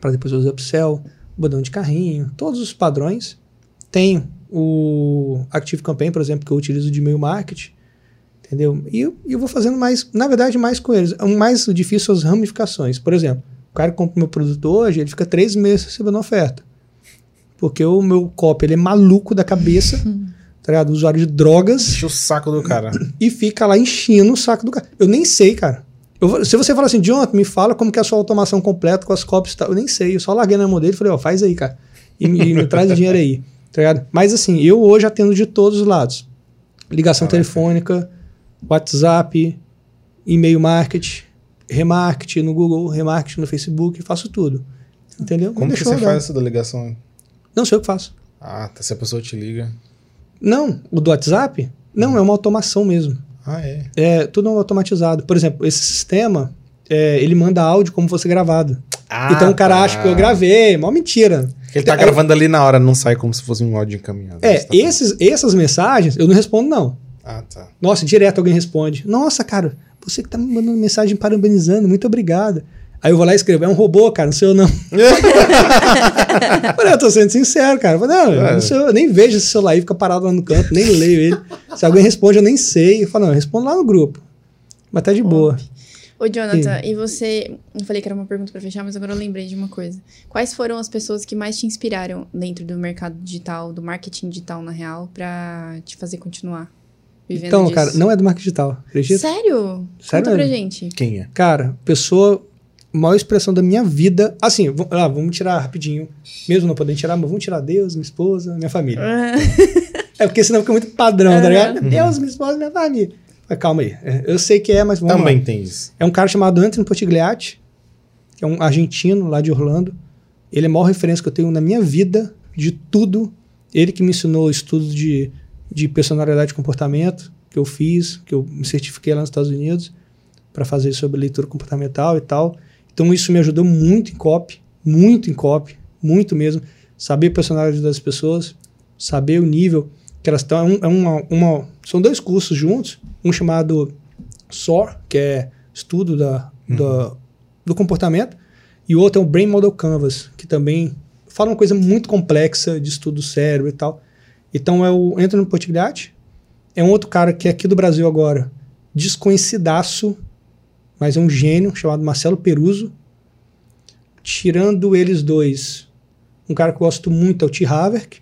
[SPEAKER 3] para depois usar upsell, botão de carrinho, todos os padrões. Tem o Active Campaign, por exemplo, que eu utilizo de e-mail marketing. Entendeu? E eu, eu vou fazendo mais, na verdade, mais com eles. O mais difícil são as ramificações. Por exemplo, o cara que compra meu produto hoje, ele fica três meses recebendo oferta. Porque o meu copy, ele é maluco da cabeça, tá ligado? Usuário de drogas,
[SPEAKER 2] Enche o saco do cara.
[SPEAKER 3] e fica lá enchendo o saco do cara. Eu nem sei, cara. Eu se você falar assim, Jonathan, me fala como que é a sua automação completa com as copies e tal. Eu nem sei, eu só larguei na mão dele e falei, ó, faz aí, cara. E me, e me traz o dinheiro aí, tá ligado? Mas assim, eu hoje atendo de todos os lados. Ligação
[SPEAKER 2] Caraca.
[SPEAKER 3] telefônica, WhatsApp, e-mail marketing, remarketing no Google, remarketing no Facebook, faço tudo. Entendeu?
[SPEAKER 2] Como que você
[SPEAKER 3] rodar.
[SPEAKER 2] faz essa delegação?
[SPEAKER 3] Não sou eu que faço.
[SPEAKER 2] Ah, tá. Se a pessoa te liga.
[SPEAKER 3] Não, o do WhatsApp? Não, é uma automação mesmo.
[SPEAKER 2] Ah, é.
[SPEAKER 3] É tudo automatizado. Por exemplo, esse sistema, é, ele manda áudio como fosse gravado.
[SPEAKER 2] Ah,
[SPEAKER 3] então o cara
[SPEAKER 2] tá.
[SPEAKER 3] acha que eu gravei, mó mentira.
[SPEAKER 2] Ele tá
[SPEAKER 3] É-
[SPEAKER 2] gravando ali na hora, não sai como se fosse um áudio encaminhado.
[SPEAKER 3] É,
[SPEAKER 2] tá
[SPEAKER 3] esses, essas mensagens eu não respondo, não.
[SPEAKER 2] Ah, tá.
[SPEAKER 3] Nossa, direto alguém responde. Nossa, cara, você que tá me mandando mensagem parabenizando, muito obrigado. Aí eu vou lá e escrevo, é um robô, cara, não sou eu não. eu falei, eu tô sendo sincero, cara. Eu falei, não,
[SPEAKER 2] É.
[SPEAKER 3] não sou eu, eu nem vejo esse celular aí, fica parado lá no canto, nem leio ele. Se alguém responde, eu nem sei. Eu falo, não, eu respondo lá no grupo. Mas tá de boa.
[SPEAKER 1] Ô, Jonathan, e você. Eu falei que era uma pergunta pra fechar, mas agora eu lembrei de uma coisa. Quais foram as pessoas que mais te inspiraram dentro do mercado digital, do marketing digital, na real, pra te fazer continuar vivendo
[SPEAKER 3] Então,
[SPEAKER 1] disso?
[SPEAKER 3] cara, não é do marketing digital, acredita?
[SPEAKER 1] Sério?
[SPEAKER 3] Sério
[SPEAKER 1] Conta pra gente.
[SPEAKER 2] Quem é?
[SPEAKER 3] Cara, pessoa, maior expressão da minha vida. Assim, v- ah, vamos tirar rapidinho. Mesmo não podendo tirar, mas vamos tirar Deus, minha esposa, minha família. É porque senão fica muito padrão, tá ligado? Deus, minha esposa, minha família. Mas calma aí. É, Eu sei que é, mas vamos
[SPEAKER 2] Também
[SPEAKER 3] lá.
[SPEAKER 2] tem isso.
[SPEAKER 3] É um cara chamado Anthony Portigliatti, que é um argentino lá de Orlando. Ele é a maior referência que eu tenho na minha vida, de tudo. Ele que me ensinou estudos de, de personalidade e comportamento, que eu fiz, que eu me certifiquei lá nos Estados Unidos, para fazer sobre leitura comportamental e tal. Então isso me ajudou muito em copy, muito em copy, muito mesmo. Saber a personalidade das pessoas, saber o nível que elas estão. É, um- é uma, uma- são dois cursos juntos, um chamado SOAR, que é estudo da, da- do comportamento, e o outro é o Brain Model Canvas, que também fala uma coisa muito complexa de estudo do cérebro e tal. Então é o Anthony Portigliatti, é um outro cara que é aqui do Brasil agora, desconhecidaço, mas é um gênio, chamado Marcelo Peruso. Tirando eles dois, um cara que eu gosto muito é o T. Haverk,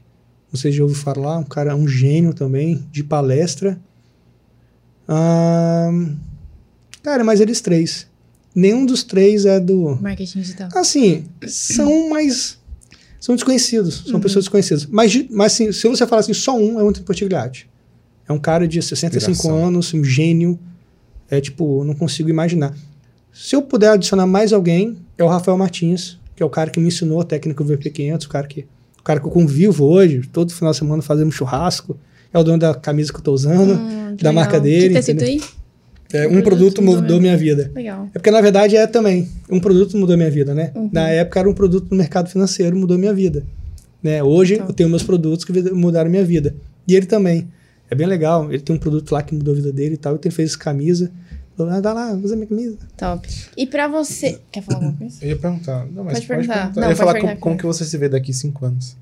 [SPEAKER 3] não sei se já ouviu falar, um cara, um gênio também, de palestra. Cara, mas eles três. Nenhum dos três é do.
[SPEAKER 1] Marketing digital.
[SPEAKER 3] Assim, são mais. São desconhecidos, são pessoas desconhecidas. Mas, mas assim, se você falar assim, só um é um Portigliatti. É um cara de 65
[SPEAKER 2] Inspiração.
[SPEAKER 3] anos, um gênio. É tipo, eu não consigo imaginar. Se eu puder adicionar mais alguém, é o Rafael Martins, que é o cara que me ensinou a técnica do VP500, o cara que, o cara que eu convivo hoje, todo final de semana fazemos churrasco. É o dono da camisa que eu tô usando,
[SPEAKER 1] Hum,
[SPEAKER 3] da
[SPEAKER 1] legal.
[SPEAKER 3] marca dele.
[SPEAKER 1] Que
[SPEAKER 3] entendeu?
[SPEAKER 1] aí?
[SPEAKER 3] É, um produto
[SPEAKER 1] produto mudou
[SPEAKER 3] mudou
[SPEAKER 1] minha
[SPEAKER 3] vida.
[SPEAKER 1] Legal.
[SPEAKER 3] É porque, na verdade, é também. Um produto mudou minha vida, né?
[SPEAKER 1] Uhum.
[SPEAKER 3] Na época era um produto no mercado financeiro, mudou minha vida. Né? Hoje
[SPEAKER 1] Então.
[SPEAKER 3] eu tenho meus produtos que mudaram minha vida. E ele também. É bem legal. Ele tem um produto lá que mudou a vida dele e tal. Então ele fez essa camisa. Dá lá, usa minha camisa.
[SPEAKER 1] Top. E pra você. Quer falar alguma coisa?
[SPEAKER 2] Eu ia perguntar. Não, mas
[SPEAKER 1] Pode
[SPEAKER 2] pode,
[SPEAKER 1] perguntar.
[SPEAKER 2] perguntar.
[SPEAKER 1] Não,
[SPEAKER 2] eu ia
[SPEAKER 1] pode
[SPEAKER 2] falar
[SPEAKER 1] perguntar
[SPEAKER 2] como, como que você se vê daqui cinco anos.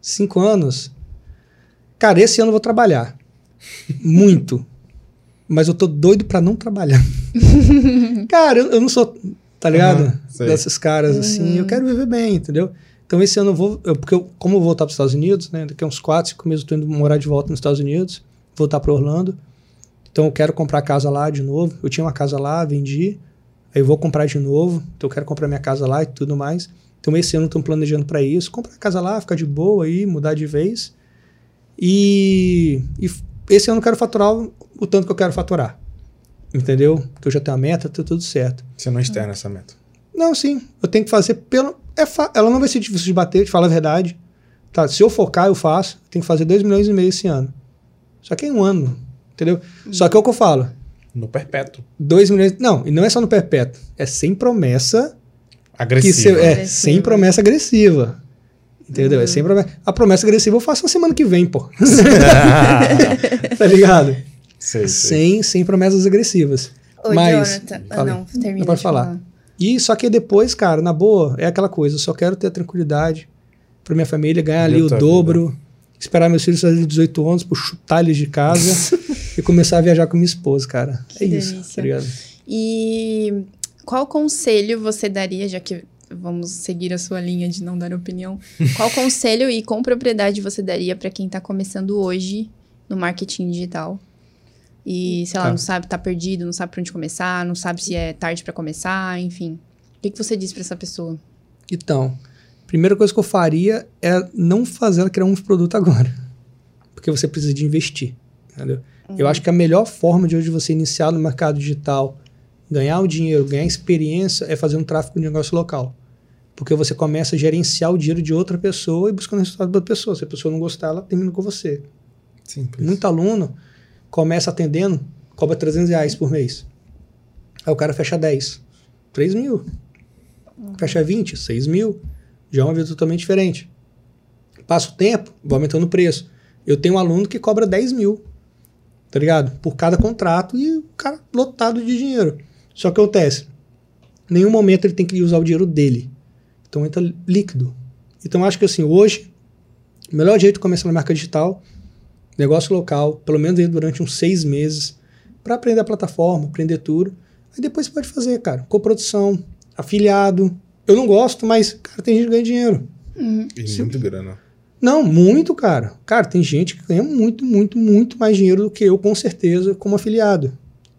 [SPEAKER 3] Cinco anos. Cara, esse ano eu vou trabalhar. Muito. Mas eu tô doido pra não trabalhar. cara, eu, eu não sou, tá ligado?
[SPEAKER 2] Sei.
[SPEAKER 3] Desses caras assim. Eu quero viver bem, entendeu? Então esse ano eu vou. eu- porque eu, como eu vou voltar pros Estados Unidos, né? Daqui a uns 4, 5 meses eu tô indo morar de volta nos Estados Unidos. Voltar pra Orlando. Então eu quero comprar casa lá de novo. Eu tinha uma casa lá, vendi. Aí eu vou comprar de novo. Então eu quero comprar minha casa lá e tudo mais. Então esse ano eu tô planejando pra isso. Comprar a casa lá, ficar de boa aí, mudar de vez. E, e esse ano eu quero faturar o, o tanto que eu quero faturar. Entendeu? Porque eu já tenho a meta, tá tudo certo.
[SPEAKER 2] Você não externa essa meta.
[SPEAKER 3] Não, sim. Eu tenho que fazer pelo. É fa- ela não vai ser difícil de bater, te falar a verdade. Tá, se eu focar, eu faço. Eu tenho que fazer 2 milhões e meio esse ano. Só que é em um ano. Entendeu? Só que é o que eu falo.
[SPEAKER 2] No perpétuo.
[SPEAKER 3] 2 milhões. Não, e não é só no perpétuo. É sem promessa. Que
[SPEAKER 2] Agressivo.
[SPEAKER 3] se, é,
[SPEAKER 1] Agressiva.
[SPEAKER 3] sem promessa agressiva. Entendeu? É sem promessa. A promessa agressiva eu faço na semana que vem, pô. tá ligado?
[SPEAKER 2] sei, sei.
[SPEAKER 3] Sem, sem promessas agressivas.
[SPEAKER 1] Oi,
[SPEAKER 3] Mas-
[SPEAKER 1] Jonathan. Ah, não, termina.
[SPEAKER 3] Não pode
[SPEAKER 1] de
[SPEAKER 3] falar. E só que depois, cara, na boa, é aquela coisa. Eu só quero ter tranquilidade pra minha família, ganhar ali o dobro, esperar meus filhos fazerem 18 anos pra eu chutar eles de casa e começar a viajar com minha esposa, cara.
[SPEAKER 1] Que
[SPEAKER 3] é isso,
[SPEAKER 1] delícia.
[SPEAKER 3] tá ligado?
[SPEAKER 1] E qual conselho você daria, já que vamos seguir a sua linha de não dar opinião, qual conselho e com propriedade você daria para quem tá começando hoje no marketing digital? E, sei lá,
[SPEAKER 3] Tá.
[SPEAKER 1] não sabe, tá perdido, não sabe por onde começar, não sabe se é tarde para começar, enfim. O que, que você diz para essa pessoa?
[SPEAKER 3] Então, primeira coisa que eu faria é não fazer ela criar um produto agora. Porque você precisa de investir. Entendeu? Eu acho que a melhor forma de hoje você iniciar no mercado digital, ganhar o dinheiro, ganhar experiência, é fazer um tráfego de negócio local. Porque você começa a gerenciar o dinheiro de outra pessoa e buscando resultado da pessoa. Se a pessoa não gostar, ela termina com você.
[SPEAKER 2] Simples.
[SPEAKER 3] Muito aluno começa atendendo, cobra 300 reais por mês. Aí o cara fecha 10, 3 mil. Fecha 20, 6 mil. Já é uma vida totalmente diferente. Passa o tempo, vou aumentando o preço. Eu tenho um aluno que cobra 10 mil, tá ligado? Por cada contrato e o cara lotado de dinheiro. Só que acontece, em nenhum momento ele tem que usar o dinheiro dele. Então entra líquido. Então acho que assim, hoje, o melhor jeito de começar na marca digital negócio local, pelo menos aí durante uns seis meses, para aprender a plataforma, aprender tudo. Aí depois você pode fazer, cara, coprodução, afiliado. Eu não gosto, mas, cara, tem gente que ganha dinheiro.
[SPEAKER 2] E muito grana.
[SPEAKER 3] Não, muito, cara. Cara, tem gente que ganha muito, muito, muito mais dinheiro do que eu, com certeza, como afiliado.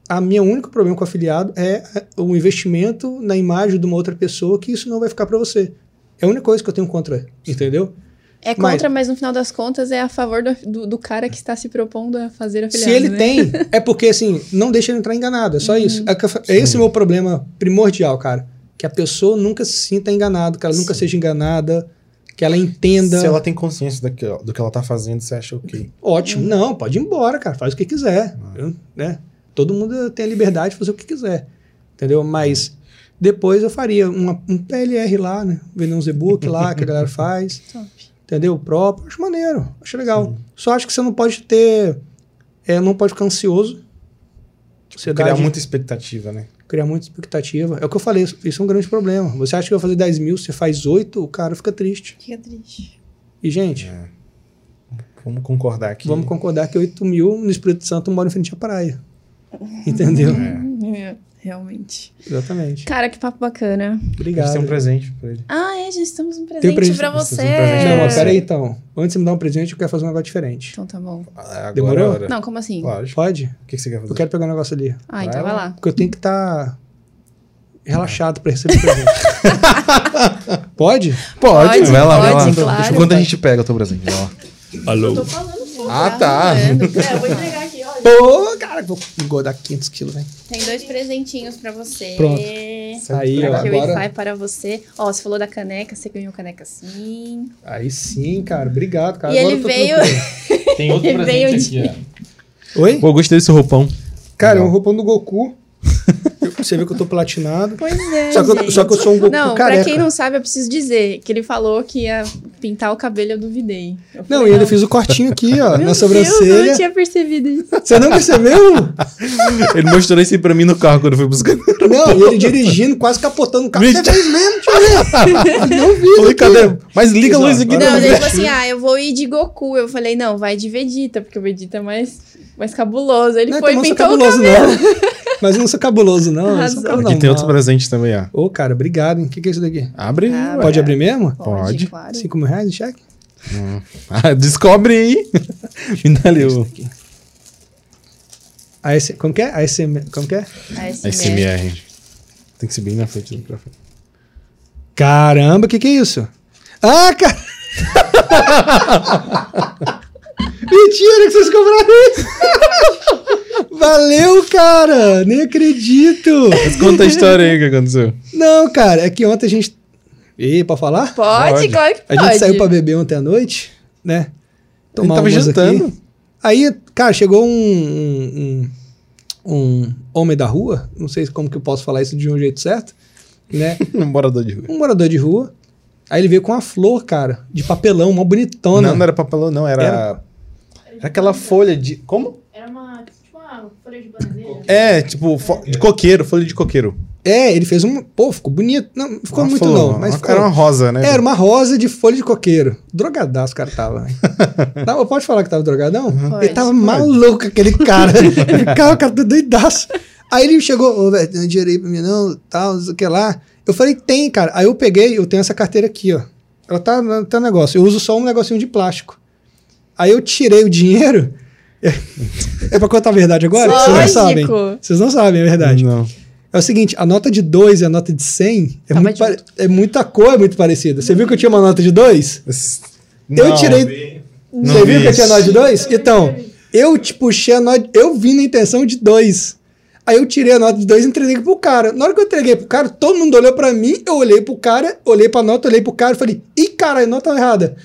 [SPEAKER 3] A minha único problema com afiliado é o investimento na imagem de uma outra pessoa, que isso não vai ficar para você. É a única coisa que eu tenho contra, entendeu?
[SPEAKER 1] É
[SPEAKER 3] Mas-
[SPEAKER 1] contra, mas, no final das contas é a favor do, do, do cara que está se propondo a fazer afiliado,
[SPEAKER 3] Se ele
[SPEAKER 1] né?
[SPEAKER 3] tem, é porque assim, não deixa ele entrar enganado, é só isso. É, é esse o meu problema primordial, cara. Que a pessoa nunca se sinta enganada, que ela nunca seja enganada, que ela entenda.
[SPEAKER 2] Se ela tem consciência daquilo, do que ela tá fazendo, você acha ok.
[SPEAKER 3] Ótimo. Não, pode ir embora, cara. Faz o que quiser. Eu, né? Todo mundo tem a liberdade de fazer o que quiser. Entendeu? Mas depois eu faria uma- um PLR lá, né? Vender uns e-book lá que a galera faz.
[SPEAKER 1] Top.
[SPEAKER 3] Entendeu? O próprio. Acho maneiro. Acho legal. Só acho que você não pode ter. É, não pode ficar ansioso. Sociedade,
[SPEAKER 2] Criar muita expectativa, né?
[SPEAKER 3] Criar muita expectativa. É o que eu falei, isso isso é um grande problema. Você acha que vai fazer 10 mil, você faz 8, o cara fica triste.
[SPEAKER 1] Fica triste.
[SPEAKER 3] E, gente,
[SPEAKER 2] É. Vamos concordar aqui.
[SPEAKER 3] vamos concordar que 8 mil no Espírito Santo mora em frente à praia. Entendeu?
[SPEAKER 2] É.
[SPEAKER 1] É, realmente.
[SPEAKER 3] Exatamente.
[SPEAKER 1] Cara, que papo bacana.
[SPEAKER 3] Obrigado.
[SPEAKER 2] Tem um presente pra ele.
[SPEAKER 1] Ah, é, já estamos um presente,
[SPEAKER 3] presente-
[SPEAKER 1] pra
[SPEAKER 2] vocês
[SPEAKER 1] você.
[SPEAKER 2] um presente
[SPEAKER 3] Não, mas peraí então. Antes de me dar um presente, eu quero fazer um negócio diferente.
[SPEAKER 1] Então tá bom.
[SPEAKER 2] Ah, Agora
[SPEAKER 3] Demorou?
[SPEAKER 2] é a hora.
[SPEAKER 1] Não, como assim?
[SPEAKER 2] Lógico.
[SPEAKER 3] Pode?
[SPEAKER 2] O que que você quer fazer?
[SPEAKER 3] Eu quero pegar um negócio ali.
[SPEAKER 1] Ah, então
[SPEAKER 2] Vai
[SPEAKER 1] vai
[SPEAKER 2] lá.
[SPEAKER 3] Porque eu tenho que estar relaxado pra receber o presente. Pode?
[SPEAKER 1] Pode,
[SPEAKER 2] vai lá, vai lá.
[SPEAKER 1] pode, claro.
[SPEAKER 2] Deixa enquanto a gente pega o teu presente. Vai lá.
[SPEAKER 3] Alô?
[SPEAKER 1] Tô falando pô,
[SPEAKER 2] Ah, tá.
[SPEAKER 1] rolando. É, eu vou entregar.
[SPEAKER 3] Pô, cara, vou engordar 500 quilos, velho.
[SPEAKER 1] Tem dois presentinhos pra você.
[SPEAKER 3] Pronto. Aí, ó,
[SPEAKER 1] Aqui o
[SPEAKER 3] agora-
[SPEAKER 1] Wi-Fi para você. Ó, você falou da caneca, você ganhou caneca sim.
[SPEAKER 3] Aí sim, cara. Obrigado, cara.
[SPEAKER 1] E
[SPEAKER 3] Agora
[SPEAKER 1] ele
[SPEAKER 3] eu tô
[SPEAKER 1] veio-.
[SPEAKER 2] Tem outro
[SPEAKER 1] Ele veio
[SPEAKER 2] presente
[SPEAKER 1] de-
[SPEAKER 2] aqui,
[SPEAKER 3] Oi?
[SPEAKER 2] ó. Pô, gostei desse roupão.
[SPEAKER 3] Cara, é um
[SPEAKER 2] Legal.
[SPEAKER 3] roupão do Goku. Você vê que eu tô platinado.
[SPEAKER 1] Pois é.
[SPEAKER 3] Só que, eu, só que eu sou um Goku
[SPEAKER 1] Não,
[SPEAKER 3] careca.
[SPEAKER 1] pra quem não sabe, eu preciso dizer que ele falou que ia pintar o cabelo eu duvidei. Eu
[SPEAKER 3] Não,
[SPEAKER 1] falei,
[SPEAKER 3] e ainda fiz o cortinho aqui, ó,
[SPEAKER 1] Meu
[SPEAKER 3] na
[SPEAKER 1] Deus,
[SPEAKER 3] sobrancelha.
[SPEAKER 1] eu não tinha percebido isso.
[SPEAKER 3] Você não percebeu?
[SPEAKER 2] Ele mostrou isso aí pra mim no carro quando eu fui buscar.
[SPEAKER 3] Não, e ele dirigindo, quase capotando o carro. Você fez mesmo, tio Não vi.
[SPEAKER 2] Falei, cadê? Mas liga a luz aqui.
[SPEAKER 3] Não,
[SPEAKER 1] Não,
[SPEAKER 2] Não,
[SPEAKER 1] ele falou assim: ah, eu vou ir de Goku. Eu falei, não, vai de Vegeta, porque o Vegeta é mais, mais cabuloso. Ele
[SPEAKER 3] Não,
[SPEAKER 1] foi e
[SPEAKER 3] então não sou
[SPEAKER 1] pintou o
[SPEAKER 3] cabuloso,
[SPEAKER 1] cabelo.
[SPEAKER 3] não. Mas eu não sou cabuloso, não. Eu sou um cara
[SPEAKER 2] Aqui tem outro presente também, ó.
[SPEAKER 3] Ô, cara, obrigado, hein? O que, que é isso daqui?
[SPEAKER 2] Abre
[SPEAKER 1] Ah,
[SPEAKER 2] ué.
[SPEAKER 3] Pode abrir mesmo?
[SPEAKER 2] Pode.
[SPEAKER 1] claro.
[SPEAKER 3] 5 mil reais de cheque?
[SPEAKER 2] Ah, descobre aí. Me dá ali o
[SPEAKER 3] AS, como que é? ASM, como que é?
[SPEAKER 1] ASMR.
[SPEAKER 2] SMR. Tem que ser bem na frente do microfone.
[SPEAKER 3] Caramba, o que, que é isso? Ah, cara! Mentira que vocês cobraram isso! Valeu, cara! Nem acredito!
[SPEAKER 2] Mas conta a história aí que aconteceu.
[SPEAKER 3] Não, cara, é que ontem a gente. Ih, pode falar?
[SPEAKER 1] Pode,
[SPEAKER 2] Pode.
[SPEAKER 1] claro que
[SPEAKER 3] A
[SPEAKER 1] pode.
[SPEAKER 3] gente saiu pra beber ontem à noite, né? Tomar
[SPEAKER 2] tava jantando.
[SPEAKER 3] aqui. Aí, cara, chegou um, um, um homem da rua, não sei como que eu posso falar isso de um jeito certo, né?
[SPEAKER 2] Um morador de rua.
[SPEAKER 3] Um morador de rua. Aí ele veio com uma flor, cara, de papelão, uma bonitona.
[SPEAKER 2] Não, não era papelão, não. Era,
[SPEAKER 3] Era-
[SPEAKER 2] era aquela folha de... Como?
[SPEAKER 4] Era uma, uma folha de bananeira.
[SPEAKER 2] É, tipo, fo- de coqueiro, folha de coqueiro.
[SPEAKER 3] É, ele fez um. Pô, ficou bonito. Não, ficou
[SPEAKER 2] Uma
[SPEAKER 3] muito
[SPEAKER 2] flor,
[SPEAKER 3] não,
[SPEAKER 2] uma-
[SPEAKER 3] mas
[SPEAKER 2] Era
[SPEAKER 3] ficou-
[SPEAKER 2] uma rosa, né?
[SPEAKER 3] Era uma rosa de folha de coqueiro. Drogadaço o cara tava. Não, pode falar que tava drogadão?
[SPEAKER 1] Pode.
[SPEAKER 3] Ele tava maluco, aquele cara. Ficava, o cara tá doidaço. Aí ele chegou, ô, velho, tem dinheiro aí pra mim não, tal, não sei o que lá. Eu falei, tem, cara. Aí eu peguei, eu tenho essa carteira aqui, ó. Ela tá, tá no negócio. Eu uso só um negocinho de plástico. Aí eu tirei o dinheiro. É pra contar a verdade agora? que Vocês não sabem.
[SPEAKER 1] Lógico.
[SPEAKER 3] Vocês não sabem, é verdade.
[SPEAKER 2] Não.
[SPEAKER 3] É o seguinte, a nota de 2 e a nota de 100 é, muito pare- é muita cor, é muito parecida. Você viu que eu tinha uma nota de 2? Eu
[SPEAKER 2] Não.
[SPEAKER 3] tirei.
[SPEAKER 2] Não
[SPEAKER 3] Você
[SPEAKER 2] vi
[SPEAKER 3] viu que eu tinha nota de 2? Então, eu te puxei a nota. Eu vim na intenção de 2. Aí eu tirei a nota de 2 e entreguei pro cara. Na hora que eu entreguei pro cara, todo mundo olhou pra mim, eu olhei pro cara, olhei pra nota, olhei pro cara e falei, ih, cara, a nota tá errada.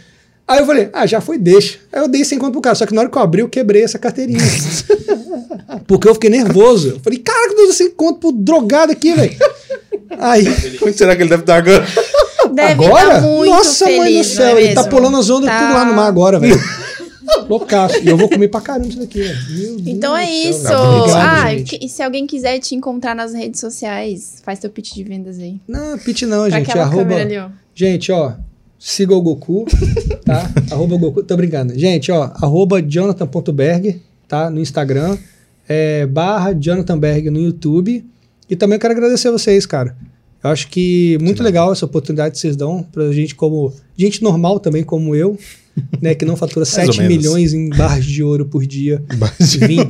[SPEAKER 3] Aí eu falei, ah, já foi, deixa. Aí eu dei 100 conto pro cara. Só que na hora que eu abri, eu quebrei essa carteirinha. Porque eu fiquei nervoso. Eu falei, cara, que eu dou 100 conto pro drogado aqui, velho. Aí,
[SPEAKER 2] Onde será que ele deve estar agora?
[SPEAKER 1] Deve
[SPEAKER 3] agora?
[SPEAKER 1] tá muito
[SPEAKER 3] Nossa,
[SPEAKER 1] feliz,
[SPEAKER 3] mãe do
[SPEAKER 1] não
[SPEAKER 3] céu,
[SPEAKER 1] é
[SPEAKER 3] ele tá pulando as ondas
[SPEAKER 1] Tá.
[SPEAKER 3] tudo lá no mar agora, velho. Loucaço. E eu vou comer pra caramba isso daqui, velho. Meu Deus
[SPEAKER 1] Então é isso.
[SPEAKER 3] Obrigado,
[SPEAKER 1] ah,
[SPEAKER 3] gente.
[SPEAKER 1] e se alguém quiser te encontrar nas redes sociais, faz teu pitch de vendas aí.
[SPEAKER 3] Não, pit não,
[SPEAKER 1] Pra
[SPEAKER 3] gente. É arroba...
[SPEAKER 1] ali, ó.
[SPEAKER 3] Gente, ó, siga o Goku, tá? arroba Goku, tô brincando. Gente, ó, arroba jonathan.berg, tá? No Instagram, é, barra Jonathan Berg no YouTube. E também eu quero agradecer a vocês, cara. Eu acho que muito legal essa oportunidade que vocês dão pra gente como... Gente normal também, como eu, né? Que não fatura 7
[SPEAKER 2] menos.
[SPEAKER 3] milhões em barras de ouro por dia. Vim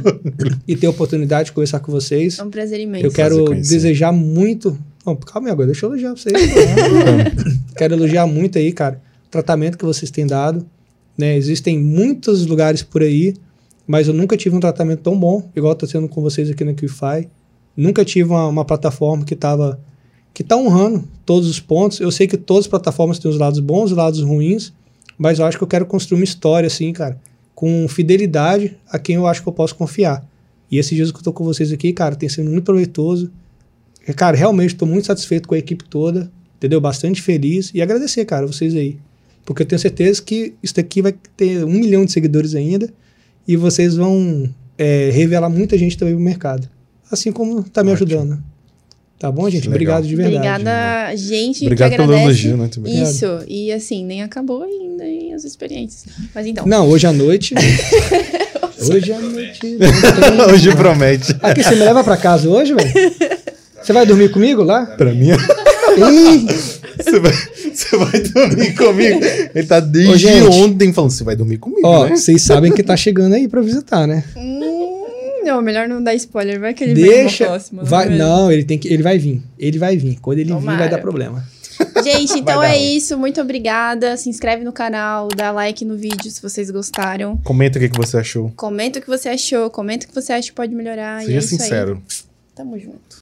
[SPEAKER 3] e ter a oportunidade de conversar com vocês.
[SPEAKER 1] É um prazer imenso.
[SPEAKER 3] Eu quero desejar muito. Não, calma aí agora, deixa eu elogiar vocês. Quero elogiar muito aí, cara, o tratamento que vocês têm dado. Né? Existem muitos lugares por aí, mas eu nunca tive um tratamento tão bom, igual eu tô tendo com vocês aqui no QFI. Nunca tive uma, uma plataforma que tava. que tá honrando todos os pontos. Eu sei que todas as plataformas têm os lados bons e os lados ruins, mas eu acho que eu quero construir uma história, assim, cara, com fidelidade a quem eu acho que eu posso confiar. E esses dias que eu tô com vocês aqui, cara, tem sido muito proveitoso. Cara, realmente estou muito satisfeito com a equipe toda, entendeu? Bastante feliz e agradecer, cara, vocês aí. Porque eu tenho certeza que isso daqui vai ter um milhão de seguidores ainda e vocês vão é, revelar muita gente também pro mercado. Assim como tá me
[SPEAKER 2] Ótimo.
[SPEAKER 3] ajudando. Tá bom, gente?
[SPEAKER 2] Legal.
[SPEAKER 3] Obrigado de verdade.
[SPEAKER 1] Obrigada, gente.
[SPEAKER 2] Obrigado
[SPEAKER 1] que
[SPEAKER 2] pelo
[SPEAKER 1] agradece.
[SPEAKER 2] elogio, né? também.
[SPEAKER 1] Isso. E assim, nem acabou ainda hein, as experiências. Mas então.
[SPEAKER 3] Não, hoje à noite. hoje à noite.
[SPEAKER 2] Hoje promete.
[SPEAKER 3] Aqui, você me leva pra casa hoje, velho? Você vai dormir comigo lá?
[SPEAKER 2] Pra mim, você vai, você vai dormir comigo. Ele tá desde
[SPEAKER 3] Ô, gente.
[SPEAKER 2] ontem falando, você vai dormir comigo,
[SPEAKER 3] ó,
[SPEAKER 2] né?
[SPEAKER 3] vocês sabem que tá chegando aí pra visitar, né?
[SPEAKER 1] Hum, não, melhor não dar spoiler. Vai que ele
[SPEAKER 3] Deixa.
[SPEAKER 1] vem no próximo.
[SPEAKER 3] vai,
[SPEAKER 1] é mesmo?
[SPEAKER 3] não, ele tem que, ele vai vir. Ele vai vir. Quando ele vir, vai
[SPEAKER 1] Tomara.
[SPEAKER 3] dar problema.
[SPEAKER 1] Gente, então
[SPEAKER 2] Vai
[SPEAKER 1] é
[SPEAKER 2] ruim.
[SPEAKER 1] isso. Muito obrigada. Se inscreve no canal, dá like no vídeo se vocês gostaram.
[SPEAKER 2] Comenta o que, que você achou.
[SPEAKER 1] Comenta o que você achou, comenta o que você acha que pode melhorar. e
[SPEAKER 2] Seja
[SPEAKER 1] é isso aí.
[SPEAKER 2] sincero.
[SPEAKER 1] Tamo junto.